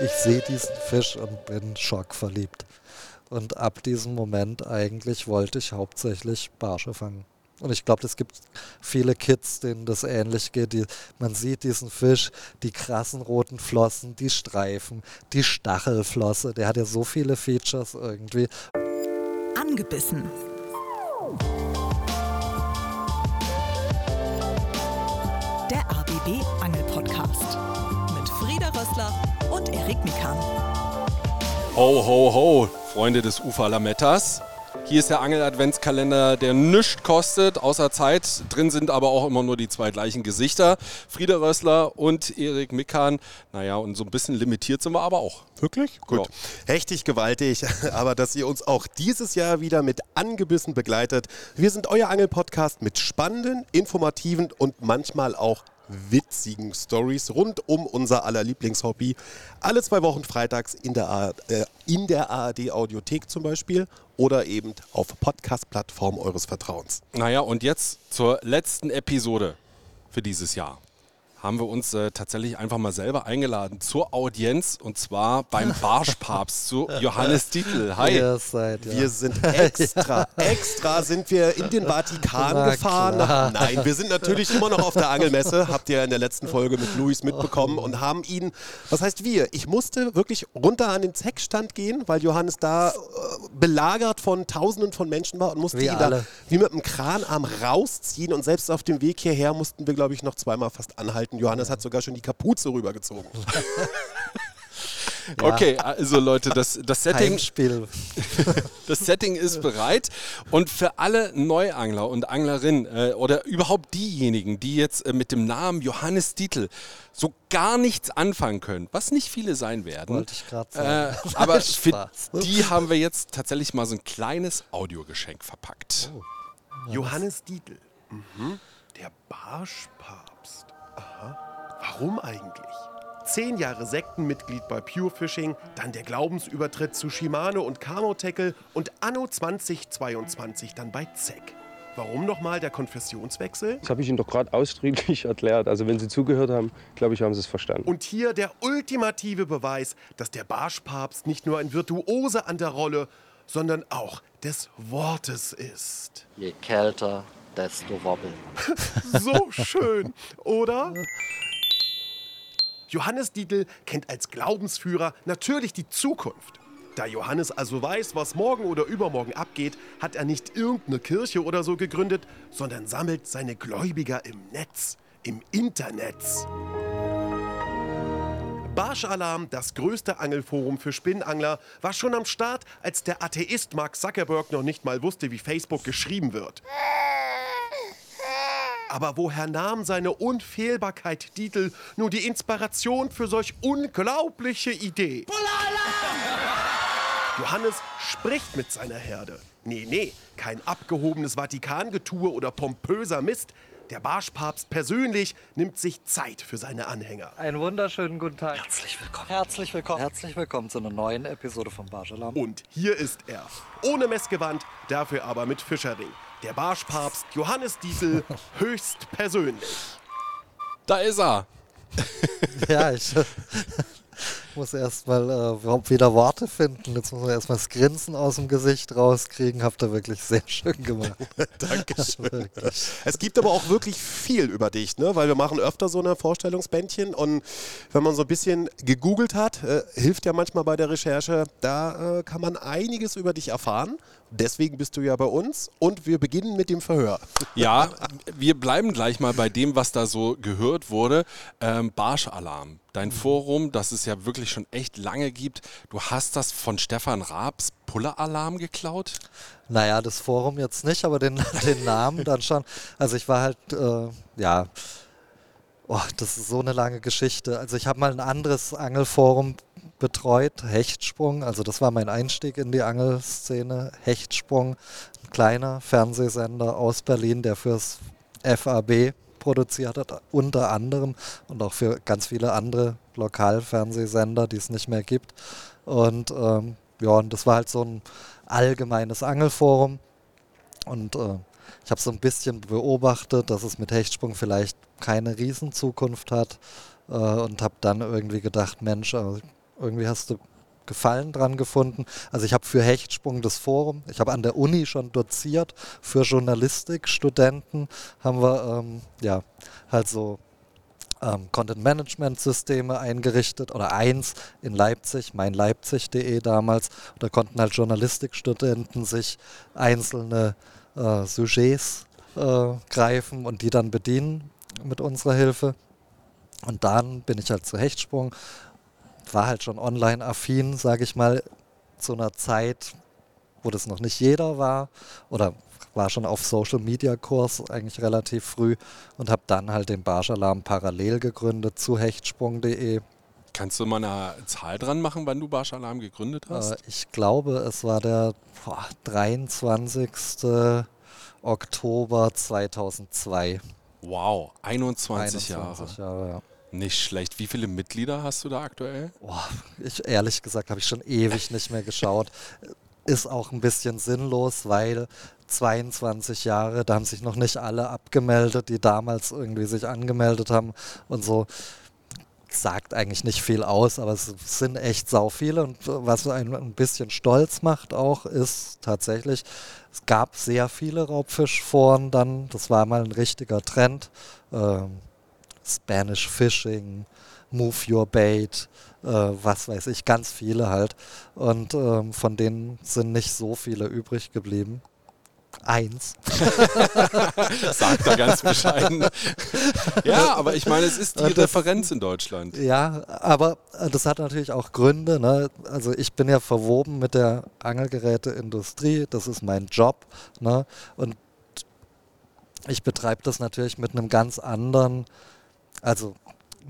Ich sehe diesen Fisch und bin schockverliebt. Und ab diesem Moment eigentlich wollte ich hauptsächlich Barsche fangen. Und ich glaube, es gibt viele Kids, denen das ähnlich geht. Die, man sieht diesen Fisch, die krassen roten Flossen, die Streifen, die Stachelflosse. Der hat ja so viele Features irgendwie. Angebissen. Erik Mikan. Ho, ho, ho, Freunde des Ufer Lamettas. Hier ist der Angel-Adventskalender, der nichts kostet, außer Zeit. Drin sind aber auch immer nur die zwei gleichen Gesichter. Frieda Rössler und Erik Mikan. Naja, und so ein bisschen limitiert sind wir aber auch. Wirklich? Gut. Ja. Hechtig, gewaltig, aber dass ihr uns auch dieses Jahr wieder mit angebissen begleitet. Wir sind euer Angel-Podcast mit spannenden, informativen und manchmal auch witzigen Stories rund um unser aller Lieblingshobby. Alle zwei Wochen freitags in der, äh, in der ARD Audiothek zum Beispiel oder eben auf Podcast-Plattform eures Vertrauens. Naja, und jetzt zur letzten Episode für dieses Jahr haben wir uns äh, tatsächlich einfach mal selber eingeladen zur Audienz und zwar beim Barschpapst zu Johannes Dietl. Hi. Seid, ja. Wir sind extra, extra sind wir in den Vatikan Na, gefahren. Klar. Nein, wir sind natürlich immer noch auf der Angelmesse, habt ihr in der letzten Folge mit Luis mitbekommen und haben ihn, was heißt wir? Ich musste wirklich runter an den Zeckstand gehen, weil Johannes da äh, belagert von Tausenden von Menschen war und musste wie ihn alle. da wie mit einem Kranarm rausziehen und selbst auf dem Weg hierher mussten wir, glaube ich, noch zweimal fast anhalten Seiten. Johannes hat sogar schon die Kapuze rübergezogen. Ja. Okay, also Leute, das, das Setting. das Setting ist bereit. Und für alle Neuangler und Anglerinnen äh, oder überhaupt diejenigen, die jetzt äh, mit dem Namen Johannes Dietl so gar nichts anfangen können, was nicht viele sein werden. Wollte ich gerade sagen. Äh, aber für die haben wir jetzt tatsächlich mal so ein kleines Audiogeschenk verpackt. Oh. Johannes Dietl. Mhm. Der Barschpapst. Aha. Warum eigentlich? Zehn Jahre Sektenmitglied bei Pure Fishing, dann der Glaubensübertritt zu Shimano und Camo Tackle und anno 2022 dann bei ZEC. Warum nochmal der Konfessionswechsel? Das habe ich Ihnen doch gerade ausdrücklich erklärt. Also wenn Sie zugehört haben, glaube ich, haben Sie es verstanden. Und hier der ultimative Beweis, dass der Barschpapst nicht nur ein Virtuose an der Rolle, sondern auch des Wortes ist. Je kälter, desto wobbeln. so schön, oder? Johannes Dietl kennt als Glaubensführer natürlich die Zukunft. Da Johannes also weiß, was morgen oder übermorgen abgeht, hat er nicht irgendeine Kirche oder so gegründet, sondern sammelt seine Gläubiger im Netz, im Internet. Barschalarm, das größte Angelforum für Spinnangler, war schon am Start, als der Atheist Mark Zuckerberg noch nicht mal wusste, wie Facebook geschrieben wird. Aber woher nahm seine Unfehlbarkeit Dietl nur die Inspiration für solch unglaubliche Idee? Johannes spricht mit seiner Herde. Nee, nee, kein abgehobenes Vatikangetue oder pompöser Mist. Der Barschpapst persönlich nimmt sich Zeit für seine Anhänger. Einen wunderschönen guten Tag. Herzlich willkommen. Herzlich willkommen. Herzlich willkommen zu einer neuen Episode vom Barschalarm. Und hier ist er. Ohne Messgewand, dafür aber mit Fischerring. Der Barschpapst Johannes Diesel höchst persönlich. Da ist er. ja, ich muss erstmal äh, wieder Worte finden. Jetzt muss man erstmal das Grinsen aus dem Gesicht rauskriegen. Habt ihr wirklich sehr schön gemacht. Dankeschön. es gibt aber auch wirklich viel über dich, ne? weil wir machen öfter so eine Vorstellungsbändchen und wenn man so ein bisschen gegoogelt hat, äh, hilft ja manchmal bei der Recherche, da äh, kann man einiges über dich erfahren. Deswegen bist du ja bei uns und wir beginnen mit dem Verhör. Ja, wir bleiben gleich mal bei dem, was da so gehört wurde. Ähm, Barschalarm, dein Forum, das es ja wirklich schon echt lange gibt. Du hast das von Stefan Raabs Puller-Alarm geklaut? Naja, das Forum jetzt nicht, aber den, den Namen dann schon. Also ich war halt, äh, ja, oh, das ist so eine lange Geschichte. Also ich habe mal ein anderes Angelforum betreut, Hechtsprung. Also das war mein Einstieg in die Angelszene. Hechtsprung, ein kleiner Fernsehsender aus Berlin, der fürs FAB produziert hat, unter anderem und auch für ganz viele andere Lokalfernsehsender, die es nicht mehr gibt. Und ähm, ja, und das war halt so ein allgemeines Angelforum. Und äh, ich habe so ein bisschen beobachtet, dass es mit Hechtsprung vielleicht keine Riesenzukunft hat. Äh, und habe dann irgendwie gedacht, Mensch, äh, irgendwie hast du Gefallen dran gefunden. Also ich habe für Hechtsprung das Forum, ich habe an der Uni schon doziert, für Journalistikstudenten haben wir ähm, ja halt so ähm, Content-Management-Systeme eingerichtet oder eins in Leipzig, meinleipzig.de damals. Da konnten halt Journalistikstudenten sich einzelne äh, Sujets äh, greifen und die dann bedienen mit unserer Hilfe. Und dann bin ich halt zu Hechtsprung, war halt schon online-affin, sage ich mal, zu einer Zeit, wo das noch nicht jeder war oder war schon auf Social Media Kurs eigentlich relativ früh und habe dann halt den Barschalarm parallel gegründet zu hechtsprung.de. Kannst du mal eine Zahl dran machen, wann du Barschalarm gegründet hast? Äh, ich glaube, es war der boah, 23. Oktober 2002. Wow, 21, 21 Jahre. Jahre ja. Nicht schlecht. Wie viele Mitglieder hast du da aktuell? Boah, ich, ehrlich gesagt habe ich schon ewig nicht mehr geschaut. Ist auch ein bisschen sinnlos, weil 22 Jahre, da haben sich noch nicht alle abgemeldet, die damals irgendwie sich angemeldet haben und so. Sagt eigentlich nicht viel aus, aber es sind echt sau viele und was einen ein bisschen stolz macht auch, ist tatsächlich, es gab sehr viele Raubfischforen dann, das war mal ein richtiger Trend. Ähm, Spanish Fishing, Move Your Bait, äh, was weiß ich, ganz viele halt. Und ähm, von denen sind nicht so viele übrig geblieben. Eins. Sagt er ganz bescheiden. ja, aber ich meine, es ist die das, Referenz in Deutschland. Ja, aber äh, das hat natürlich auch Gründe. Ne? Also ich bin ja verwoben mit der Angelgeräteindustrie, das ist mein Job. Ne? Und ich betreibe das natürlich mit einem ganz anderen, also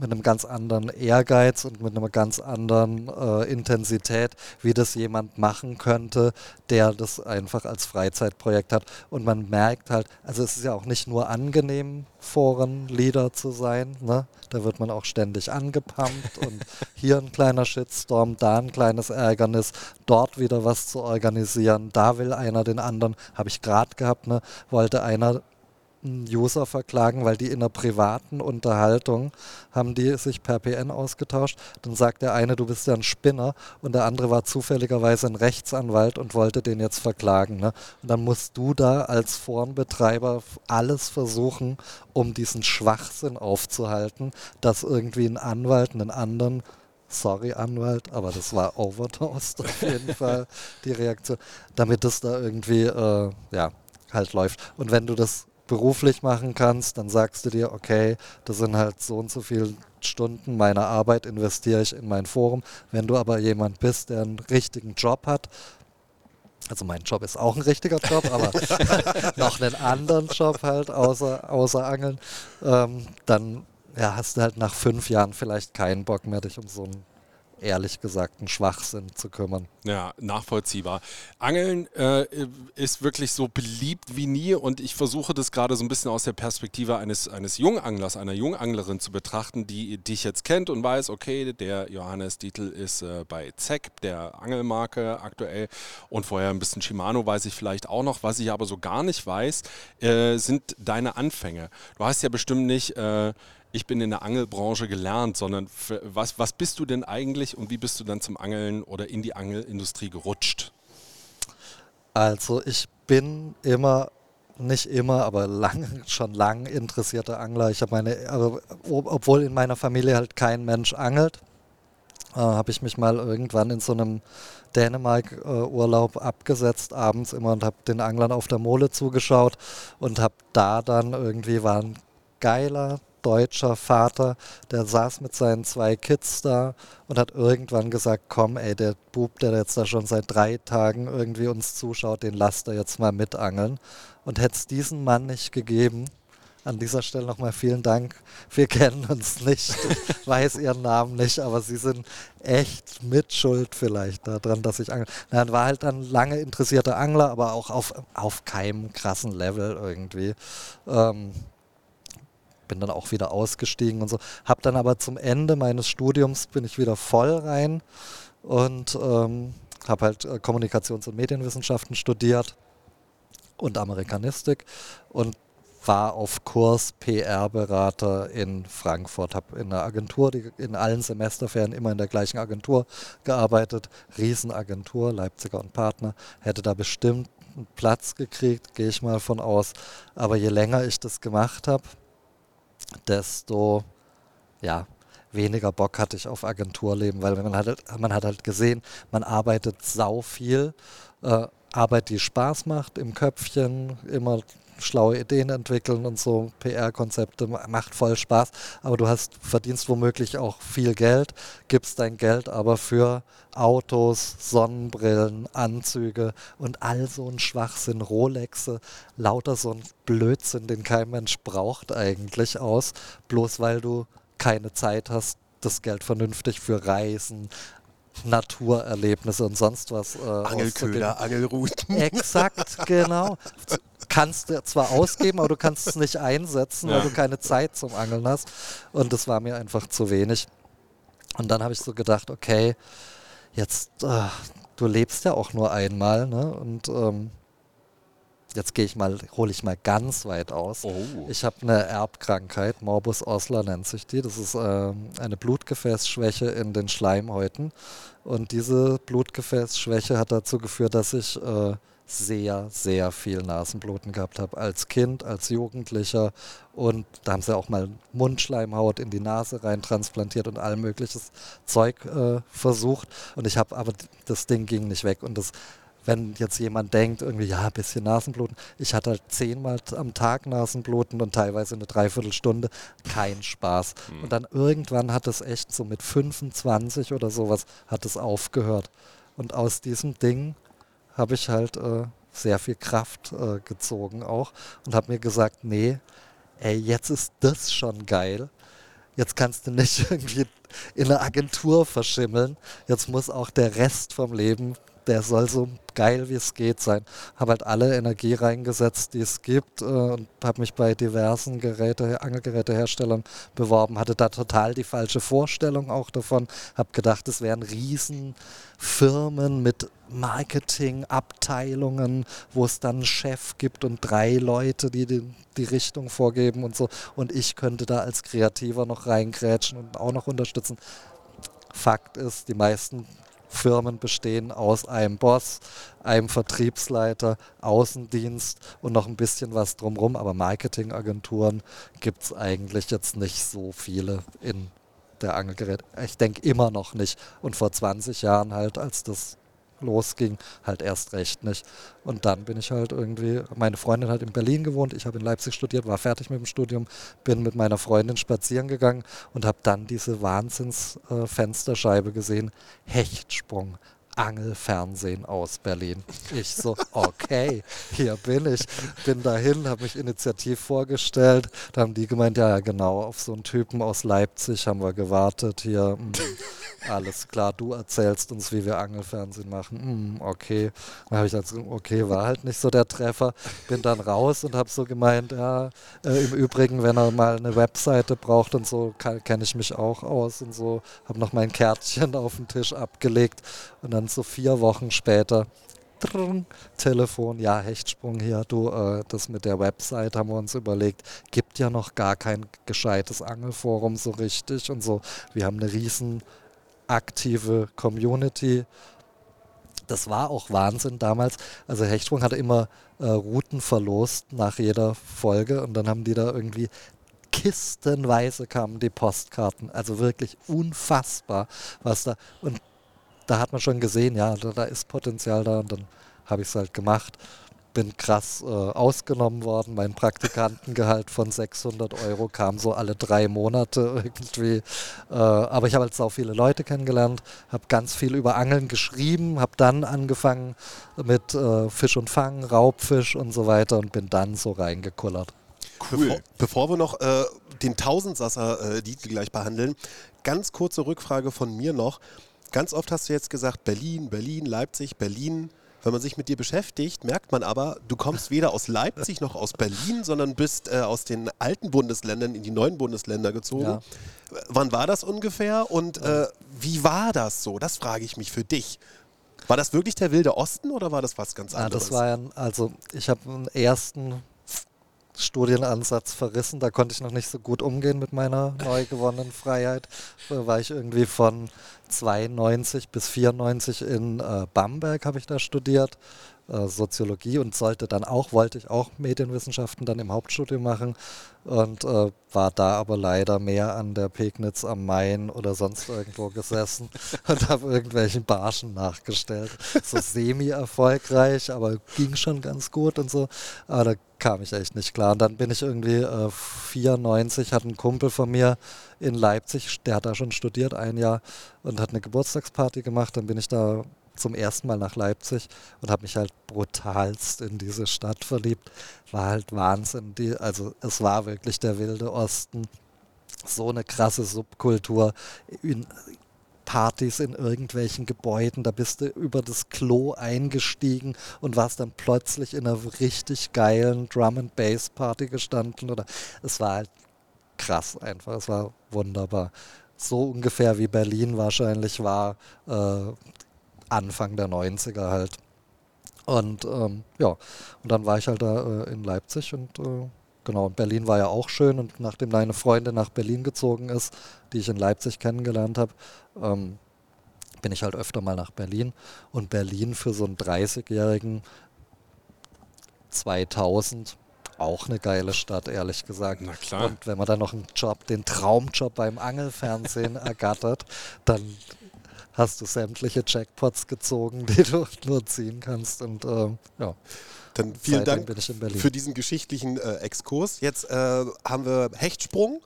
mit einem ganz anderen Ehrgeiz und mit einer ganz anderen äh, Intensität, wie das jemand machen könnte, der das einfach als Freizeitprojekt hat. Und man merkt halt, also es ist ja auch nicht nur angenehm, Forenleader zu sein. Ne? Da wird man auch ständig angepumpt und hier ein kleiner Shitstorm, da ein kleines Ärgernis, dort wieder was zu organisieren, da will einer den anderen, habe ich gerade gehabt, ne? wollte einer User verklagen, weil die in einer privaten Unterhaltung haben die sich per PN ausgetauscht. Dann sagt der eine, du bist ja ein Spinner und der andere war zufälligerweise ein Rechtsanwalt und wollte den jetzt verklagen. Ne? Und dann musst du da als Forenbetreiber alles versuchen, um diesen Schwachsinn aufzuhalten, dass irgendwie ein Anwalt einen anderen sorry Anwalt, aber das war overdosed auf jeden Fall die Reaktion, damit es da irgendwie äh, ja halt läuft. Und wenn du das beruflich machen kannst, dann sagst du dir, okay, das sind halt so und so viele Stunden meiner Arbeit investiere ich in mein Forum. Wenn du aber jemand bist, der einen richtigen Job hat, also mein Job ist auch ein richtiger Job, aber noch einen anderen Job halt außer, außer Angeln, ähm, dann ja, hast du halt nach fünf Jahren vielleicht keinen Bock mehr, dich um so ein ehrlich gesagt ein Schwachsinn zu kümmern. Ja, nachvollziehbar. Angeln äh, ist wirklich so beliebt wie nie und ich versuche das gerade so ein bisschen aus der Perspektive eines, eines Junganglers, einer Junganglerin zu betrachten, die dich jetzt kennt und weiß, okay, der Johannes Dietl ist äh, bei ZEC, der Angelmarke aktuell und vorher ein bisschen Shimano weiß ich vielleicht auch noch. Was ich aber so gar nicht weiß, äh, sind deine Anfänge. Du hast ja bestimmt nicht äh, ich bin in der Angelbranche gelernt, sondern was, was bist du denn eigentlich und wie bist du dann zum Angeln oder in die Angelindustrie gerutscht? Also ich bin immer, nicht immer, aber lang, schon lang interessierter Angler. Ich habe meine, also, obwohl in meiner Familie halt kein Mensch angelt, äh, habe ich mich mal irgendwann in so einem Dänemark-Urlaub abgesetzt abends immer und habe den Anglern auf der Mole zugeschaut und habe da dann irgendwie war ein geiler deutscher Vater, der saß mit seinen zwei Kids da und hat irgendwann gesagt, komm ey, der Bub, der jetzt da schon seit drei Tagen irgendwie uns zuschaut, den lasst er jetzt mal mitangeln. Und hätte es diesen Mann nicht gegeben, an dieser Stelle nochmal vielen Dank. Wir kennen uns nicht, ich weiß Ihren Namen nicht, aber Sie sind echt mitschuld vielleicht daran, dass ich angel. Nein, war halt ein lange interessierter Angler, aber auch auf, auf keinem krassen Level irgendwie. Ähm, bin dann auch wieder ausgestiegen und so. Habe dann aber zum Ende meines Studiums bin ich wieder voll rein und ähm, habe halt äh, Kommunikations- und Medienwissenschaften studiert und Amerikanistik und war auf Kurs PR-Berater in Frankfurt, habe in einer Agentur, die in allen Semesterferien immer in der gleichen Agentur gearbeitet, Riesenagentur, Leipziger und Partner, hätte da bestimmt einen Platz gekriegt, gehe ich mal von aus. Aber je länger ich das gemacht habe, desto ja, weniger Bock hatte ich auf Agenturleben, weil man hat, man hat halt gesehen, man arbeitet sau viel, äh, Arbeit, die Spaß macht im Köpfchen, immer schlaue Ideen entwickeln und so PR-Konzepte macht voll Spaß, aber du hast verdienst womöglich auch viel Geld, gibst dein Geld aber für Autos, Sonnenbrillen, Anzüge und all so ein Schwachsinn, Rolexe, lauter so ein Blödsinn, den kein Mensch braucht eigentlich aus, bloß weil du keine Zeit hast, das Geld vernünftig für Reisen, Naturerlebnisse und sonst was. Äh, Angelköder, Angelrouten. Exakt, genau. Kannst du zwar ausgeben, aber du kannst es nicht einsetzen, ja. weil du keine Zeit zum Angeln hast. Und das war mir einfach zu wenig. Und dann habe ich so gedacht, okay, jetzt, äh, du lebst ja auch nur einmal, ne? Und ähm, jetzt gehe ich mal, hole ich mal ganz weit aus. Oh. Ich habe eine Erbkrankheit, Morbus Osler nennt sich die. Das ist äh, eine Blutgefäßschwäche in den Schleimhäuten. Und diese Blutgefäßschwäche hat dazu geführt, dass ich äh, sehr, sehr viel Nasenbluten gehabt habe. Als Kind, als Jugendlicher. Und da haben sie auch mal Mundschleimhaut in die Nase rein transplantiert und all mögliches Zeug äh, versucht. Und ich habe aber, das Ding ging nicht weg. Und das wenn jetzt jemand denkt, irgendwie, ja, ein bisschen Nasenbluten. Ich hatte halt zehnmal am Tag Nasenbluten und teilweise eine Dreiviertelstunde. Kein Spaß. Mhm. Und dann irgendwann hat es echt so mit 25 oder sowas hat es aufgehört. Und aus diesem Ding habe ich halt äh, sehr viel Kraft äh, gezogen auch und habe mir gesagt, nee, ey, jetzt ist das schon geil. Jetzt kannst du nicht irgendwie in einer Agentur verschimmeln. Jetzt muss auch der Rest vom Leben der soll so geil wie es geht sein. Habe halt alle Energie reingesetzt, die es gibt äh, und habe mich bei diversen Geräte, Angelgeräteherstellern beworben. Hatte da total die falsche Vorstellung auch davon. Habe gedacht, es wären Riesenfirmen mit Marketingabteilungen, wo es dann einen Chef gibt und drei Leute, die, die die Richtung vorgeben und so. Und ich könnte da als Kreativer noch reingrätschen und auch noch unterstützen. Fakt ist, die meisten Firmen bestehen aus einem Boss, einem Vertriebsleiter, Außendienst und noch ein bisschen was drumherum. Aber Marketingagenturen gibt es eigentlich jetzt nicht so viele in der Angelgerät. Ich denke immer noch nicht. Und vor 20 Jahren halt, als das losging, halt erst recht nicht. Und dann bin ich halt irgendwie, meine Freundin hat in Berlin gewohnt, ich habe in Leipzig studiert, war fertig mit dem Studium, bin mit meiner Freundin spazieren gegangen und habe dann diese Wahnsinnsfensterscheibe äh, gesehen, Hechtsprung. Angelfernsehen aus Berlin. Ich so, okay, hier bin ich. Bin dahin, habe mich initiativ vorgestellt. Da haben die gemeint, ja, ja, genau, auf so einen Typen aus Leipzig haben wir gewartet. Hier, mh, mm, alles klar, du erzählst uns, wie wir Angelfernsehen machen. Mh, mm, okay. Dann habe ich gesagt, okay, war halt nicht so der Treffer. Bin dann raus und habe so gemeint, ja, äh, im Übrigen, wenn er mal eine Webseite braucht und so, kenne ich mich auch aus und so. Habe noch mein Kärtchen auf den Tisch abgelegt und dann so vier Wochen später Trrr, Telefon, ja, Hechtsprung hier, du, äh, das mit der Website haben wir uns überlegt, gibt ja noch gar kein gescheites Angelforum so richtig und so. Wir haben eine riesen aktive Community. Das war auch Wahnsinn damals. Also Hechtsprung hatte immer äh, Routen verlost nach jeder Folge und dann haben die da irgendwie kistenweise kamen die Postkarten. Also wirklich unfassbar, was da. Und da hat man schon gesehen, ja, da, da ist Potenzial da und dann habe ich es halt gemacht. Bin krass äh, ausgenommen worden. Mein Praktikantengehalt von 600 Euro kam so alle drei Monate irgendwie. Äh, aber ich habe halt auch viele Leute kennengelernt, habe ganz viel über Angeln geschrieben, habe dann angefangen mit äh, Fisch und Fang, Raubfisch und so weiter und bin dann so reingekullert. Cool. Bevor, bevor wir noch äh, den Tausendsasser äh, gleich behandeln, ganz kurze Rückfrage von mir noch. Ganz oft hast du jetzt gesagt, Berlin, Berlin, Leipzig, Berlin. Wenn man sich mit dir beschäftigt, merkt man aber, du kommst weder aus Leipzig noch aus Berlin, sondern bist äh, aus den alten Bundesländern in die neuen Bundesländer gezogen. Ja. Wann war das ungefähr und äh, wie war das so? Das frage ich mich für dich. War das wirklich der wilde Osten oder war das was ganz anderes? Ja, das war ja, also ich habe einen ersten Studienansatz verrissen. Da konnte ich noch nicht so gut umgehen mit meiner neu gewonnenen Freiheit. Da war ich irgendwie von 92 bis 94 in äh, Bamberg, habe ich da studiert. Äh, Soziologie und sollte dann auch, wollte ich auch Medienwissenschaften dann im Hauptstudium machen und äh, war da aber leider mehr an der Pegnitz am Main oder sonst irgendwo gesessen und habe irgendwelchen Barschen nachgestellt. So semi-erfolgreich, aber ging schon ganz gut und so. Aber da kam ich echt nicht klar. Und dann bin ich irgendwie äh, 94, hat ein Kumpel von mir in Leipzig, der hat da schon studiert, ein Jahr, und hat eine Geburtstagsparty gemacht. Dann bin ich da zum ersten Mal nach Leipzig und habe mich halt brutalst in diese Stadt verliebt. War halt Wahnsinn. Die, also es war wirklich der wilde Osten. So eine krasse Subkultur. In, Partys in irgendwelchen Gebäuden, da bist du über das Klo eingestiegen und warst dann plötzlich in einer richtig geilen Drum and Bass Party gestanden oder es war halt krass einfach, es war wunderbar. So ungefähr wie Berlin wahrscheinlich war äh, Anfang der 90er halt. Und ähm, ja, und dann war ich halt da äh, in Leipzig und äh, genau, Berlin war ja auch schön und nachdem meine Freundin nach Berlin gezogen ist, die ich in Leipzig kennengelernt habe, ähm, bin ich halt öfter mal nach Berlin und Berlin für so einen 30-jährigen 2000 auch eine geile Stadt, ehrlich gesagt. Na klar. Und wenn man dann noch einen Job, den Traumjob beim Angelfernsehen ergattert, dann hast du sämtliche Jackpots gezogen, die du nur ziehen kannst. Und äh, ja. Dann vielen Dank für diesen geschichtlichen äh, Exkurs. Jetzt äh, haben wir Hechtsprung.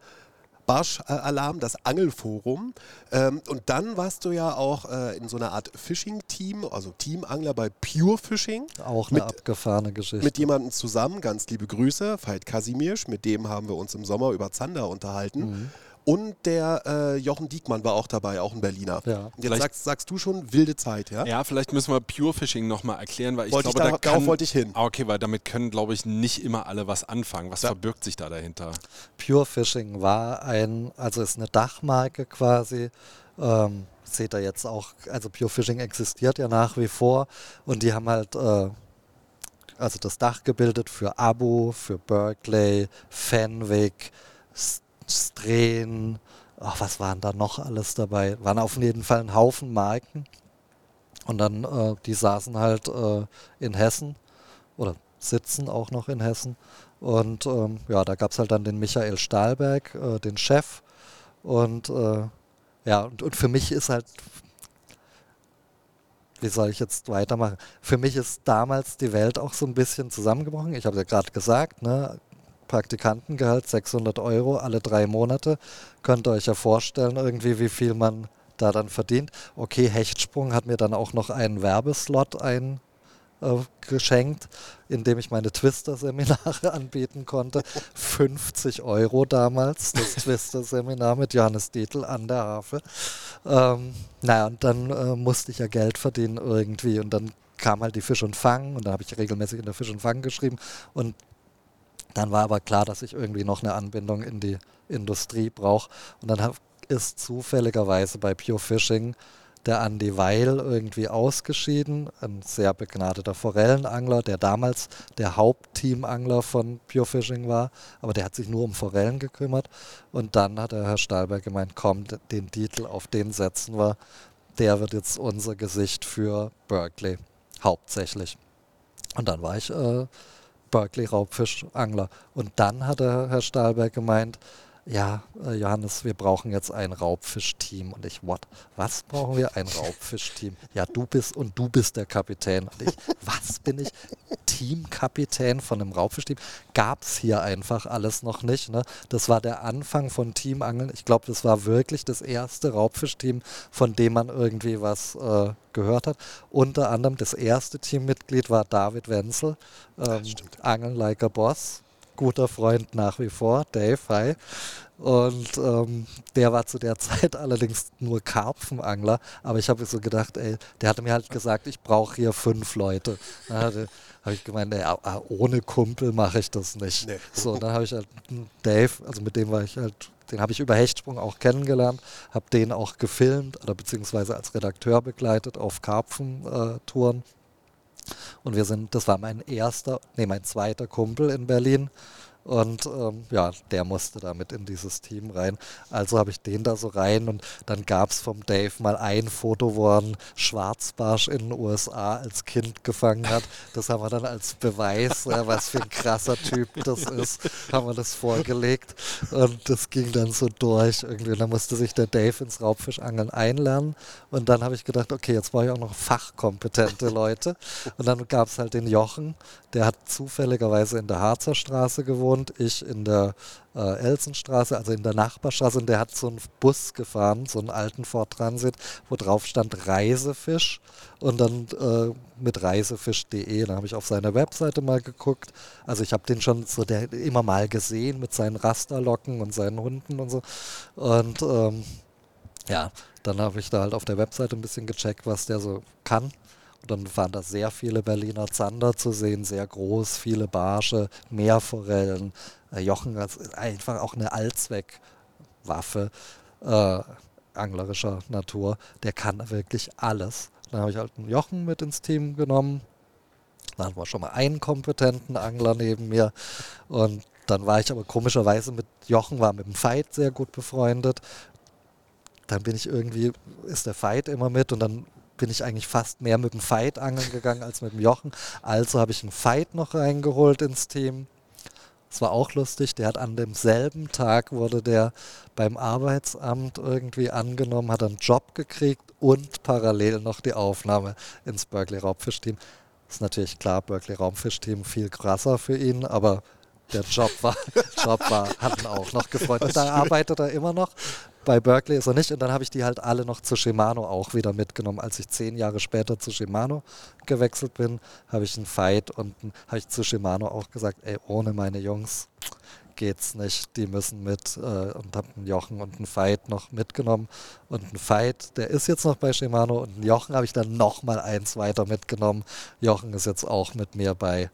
Barsch-Alarm, das Angelforum. Ähm, und dann warst du ja auch äh, in so einer Art Fishing-Team, also Teamangler bei Pure Fishing. Auch eine mit, abgefahrene Geschichte. Mit jemandem zusammen, ganz liebe Grüße, Veit Kasimirsch, mit dem haben wir uns im Sommer über Zander unterhalten. Mhm. Und der äh, Jochen Diekmann war auch dabei, auch ein Berliner. Ja. Jetzt sagst, sagst, du schon wilde Zeit, ja? Ja, vielleicht müssen wir Pure Fishing nochmal erklären, weil ich wollte glaube, ich da, da darauf wollte ich hin. Ah, okay, weil damit können, glaube ich, nicht immer alle was anfangen. Was ja. verbirgt sich da dahinter? Pure Fishing war ein, also ist eine Dachmarke quasi. Ähm, seht ihr jetzt auch, also Pure Fishing existiert ja nach wie vor und die haben halt äh, also das Dach gebildet für Abu, für Berkeley, Fenwick, Strehen, ach, was waren da noch alles dabei? Waren auf jeden Fall ein Haufen Marken. Und dann, äh, die saßen halt äh, in Hessen oder sitzen auch noch in Hessen. Und ähm, ja, da gab es halt dann den Michael Stahlberg, äh, den Chef. Und äh, ja, und, und für mich ist halt, wie soll ich jetzt weitermachen? Für mich ist damals die Welt auch so ein bisschen zusammengebrochen. Ich habe ja gerade gesagt, ne, Praktikantengehalt 600 Euro alle drei Monate. Könnt ihr euch ja vorstellen, irgendwie, wie viel man da dann verdient. Okay, Hechtsprung hat mir dann auch noch einen Werbeslot eingeschenkt, äh, in dem ich meine Twister-Seminare anbieten konnte. 50 Euro damals, das Twister-Seminar mit Johannes Dietl an der Hafe. Ähm, naja, und dann äh, musste ich ja Geld verdienen irgendwie und dann kam halt die Fisch und Fang und da habe ich regelmäßig in der Fisch und Fang geschrieben und dann war aber klar, dass ich irgendwie noch eine Anbindung in die Industrie brauche. Und dann ist zufälligerweise bei Pure Fishing der Andy Weil irgendwie ausgeschieden, ein sehr begnadeter Forellenangler, der damals der Hauptteamangler von Pure Fishing war, aber der hat sich nur um Forellen gekümmert. Und dann hat der Herr Stahlberg gemeint, komm, den Titel, auf den setzen wir, der wird jetzt unser Gesicht für Berkeley, hauptsächlich. Und dann war ich äh, Berkeley Raubfischangler. Und dann hat der Herr Stahlberg gemeint, ja, äh, Johannes, wir brauchen jetzt ein Raubfischteam. Und ich, what? Was brauchen wir? Ein Raubfischteam. Ja, du bist und du bist der Kapitän. Und ich, was bin ich? Teamkapitän von einem Raubfischteam? Gab es hier einfach alles noch nicht. Ne? Das war der Anfang von Teamangeln. Ich glaube, das war wirklich das erste Raubfischteam, von dem man irgendwie was äh, gehört hat. Unter anderem das erste Teammitglied war David Wenzel, ähm, Angeln like a Boss guter Freund nach wie vor, Dave, hi. Und ähm, der war zu der Zeit allerdings nur Karpfenangler. Aber ich habe so gedacht, ey, der hatte mir halt gesagt, ich brauche hier fünf Leute. Da habe ich gemeint, ey, ohne Kumpel mache ich das nicht. Nee. So, dann habe ich halt Dave, also mit dem war ich halt, den habe ich über Hechtsprung auch kennengelernt, habe den auch gefilmt oder beziehungsweise als Redakteur begleitet auf Karpfentouren. Äh, und wir sind, das war mein erster, nee, mein zweiter Kumpel in Berlin. Und ähm, ja, der musste damit in dieses Team rein. Also habe ich den da so rein und dann gab es vom Dave mal ein Foto, wo er einen Schwarzbarsch in den USA als Kind gefangen hat. Das haben wir dann als Beweis, äh, was für ein krasser Typ das ist, haben wir das vorgelegt. Und das ging dann so durch irgendwie. Und dann musste sich der Dave ins Raubfischangeln einlernen. Und dann habe ich gedacht, okay, jetzt brauche ich auch noch fachkompetente Leute. Und dann gab es halt den Jochen, der hat zufälligerweise in der Harzer Straße gewohnt, ich in der äh, Elsenstraße, also in der Nachbarstraße. Und der hat so einen Bus gefahren, so einen alten Ford Transit, wo drauf stand Reisefisch und dann äh, mit reisefisch.de. Da habe ich auf seine Webseite mal geguckt. Also ich habe den schon so der, immer mal gesehen mit seinen Rasterlocken und seinen Hunden und so. Und ähm, ja, dann habe ich da halt auf der Webseite ein bisschen gecheckt, was der so kann. Dann waren da sehr viele Berliner Zander zu sehen, sehr groß, viele Barsche, Meerforellen. Äh, Jochen ist einfach auch eine Allzweckwaffe äh, anglerischer Natur. Der kann wirklich alles. Dann habe ich halt einen Jochen mit ins Team genommen. Dann hatten wir schon mal einen kompetenten Angler neben mir. Und dann war ich aber komischerweise mit Jochen, war mit dem Veit sehr gut befreundet. Dann bin ich irgendwie, ist der Veit immer mit und dann bin ich eigentlich fast mehr mit dem Veit angeln gegangen als mit dem Jochen. Also habe ich einen Veit noch reingeholt ins Team. Das war auch lustig. Der hat an demselben Tag wurde der beim Arbeitsamt irgendwie angenommen, hat einen Job gekriegt und parallel noch die Aufnahme ins Berkeley Raubfischteam. Ist natürlich klar, Berkeley Raubfischteam viel krasser für ihn, aber der Job war, Job war, hat ihn auch noch gefreut. Und da arbeitet er immer noch. Bei Berkeley ist er nicht. Und dann habe ich die halt alle noch zu Shimano auch wieder mitgenommen. Als ich zehn Jahre später zu Shimano gewechselt bin, habe ich einen Fight und habe ich zu Shimano auch gesagt, ey, ohne meine Jungs geht's nicht. Die müssen mit äh, und habe einen Jochen und einen Fight noch mitgenommen. Und ein Fight, der ist jetzt noch bei Shimano und einen Jochen habe ich dann noch mal eins weiter mitgenommen. Jochen ist jetzt auch mit mir bei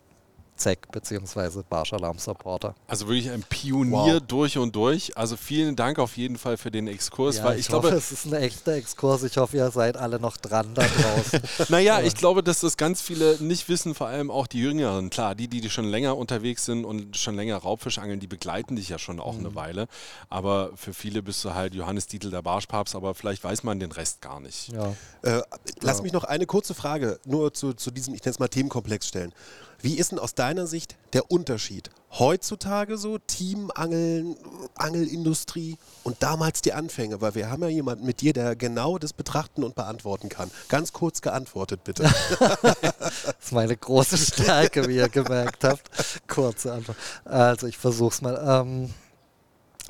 ZEC bzw. Barschalarm Supporter. Also wirklich ein Pionier wow. durch und durch. Also vielen Dank auf jeden Fall für den Exkurs. Ja, weil ich, ich glaube, hoffe, es ist ein echter Exkurs. Ich hoffe, ihr seid alle noch dran da draußen. naja, ich glaube, dass das ganz viele nicht wissen, vor allem auch die Jüngeren. Klar, die, die schon länger unterwegs sind und schon länger Raubfisch angeln, die begleiten dich ja schon auch mhm. eine Weile. Aber für viele bist du halt Johannes Dietl, der Barschpapst, aber vielleicht weiß man den Rest gar nicht. Ja. Äh, lass mich noch eine kurze Frage nur zu, zu diesem, ich nenne es mal Themenkomplex stellen. Wie ist denn aus deiner Sicht der Unterschied heutzutage so, Teamangeln, Angelindustrie und damals die Anfänge? Weil wir haben ja jemanden mit dir, der genau das betrachten und beantworten kann. Ganz kurz geantwortet, bitte. das ist meine große Stärke, wie ihr gemerkt habt. Kurze Antwort. Also ich versuche es mal. Ähm,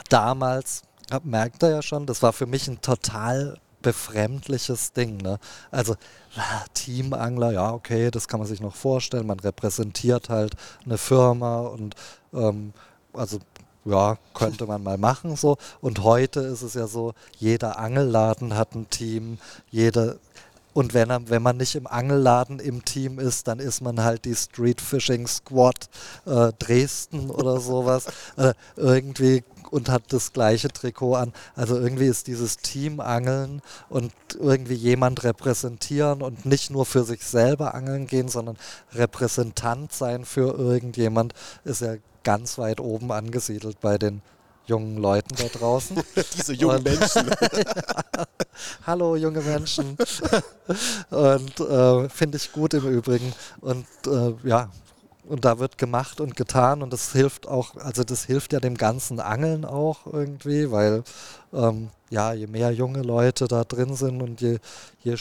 damals, merkt er ja schon, das war für mich ein total befremdliches Ding. Ne? Also Teamangler, ja, okay, das kann man sich noch vorstellen. Man repräsentiert halt eine Firma und ähm, also ja, könnte man mal machen so. Und heute ist es ja so, jeder Angelladen hat ein Team, jede und wenn, wenn man nicht im Angelladen im Team ist, dann ist man halt die Street Fishing Squad äh, Dresden oder sowas. Äh, irgendwie und hat das gleiche Trikot an. Also irgendwie ist dieses Teamangeln und irgendwie jemand repräsentieren und nicht nur für sich selber angeln gehen, sondern Repräsentant sein für irgendjemand, ist ja ganz weit oben angesiedelt bei den jungen Leuten da draußen. Diese jungen und, Menschen. Hallo junge Menschen. und äh, finde ich gut im Übrigen. Und äh, ja, und da wird gemacht und getan und das hilft auch, also das hilft ja dem ganzen Angeln auch irgendwie, weil ähm, ja, je mehr junge Leute da drin sind und je, je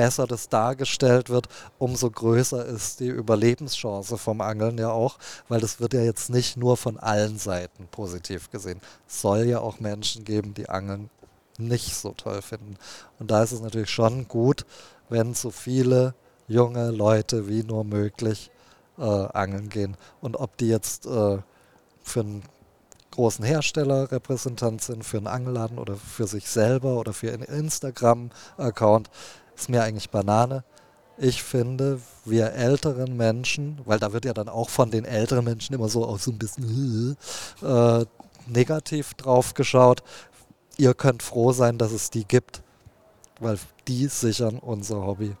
besser das dargestellt wird, umso größer ist die Überlebenschance vom Angeln ja auch, weil das wird ja jetzt nicht nur von allen Seiten positiv gesehen. Es soll ja auch Menschen geben, die Angeln nicht so toll finden. Und da ist es natürlich schon gut, wenn so viele junge Leute wie nur möglich äh, angeln gehen. Und ob die jetzt äh, für einen großen Hersteller Repräsentant sind, für einen Angelladen oder für sich selber oder für einen Instagram-Account, ist mir eigentlich Banane. Ich finde, wir älteren Menschen, weil da wird ja dann auch von den älteren Menschen immer so auch so ein bisschen äh, negativ drauf geschaut. Ihr könnt froh sein, dass es die gibt, weil die sichern unser Hobby.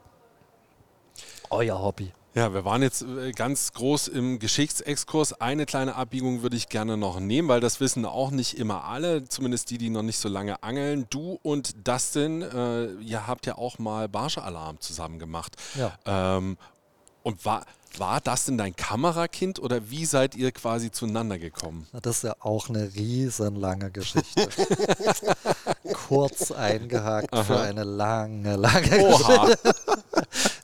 Euer Hobby. Ja, wir waren jetzt äh, ganz groß im Geschichtsexkurs. Eine kleine Abbiegung würde ich gerne noch nehmen, weil das wissen auch nicht immer alle, zumindest die, die noch nicht so lange angeln. Du und Dustin, äh, ihr habt ja auch mal Barsche-Alarm zusammen gemacht. Ja. Ähm, und war, war das denn dein Kamerakind oder wie seid ihr quasi zueinander gekommen? Das ist ja auch eine riesenlange Geschichte. Kurz eingehakt Aha. für eine lange, lange Oha. Geschichte.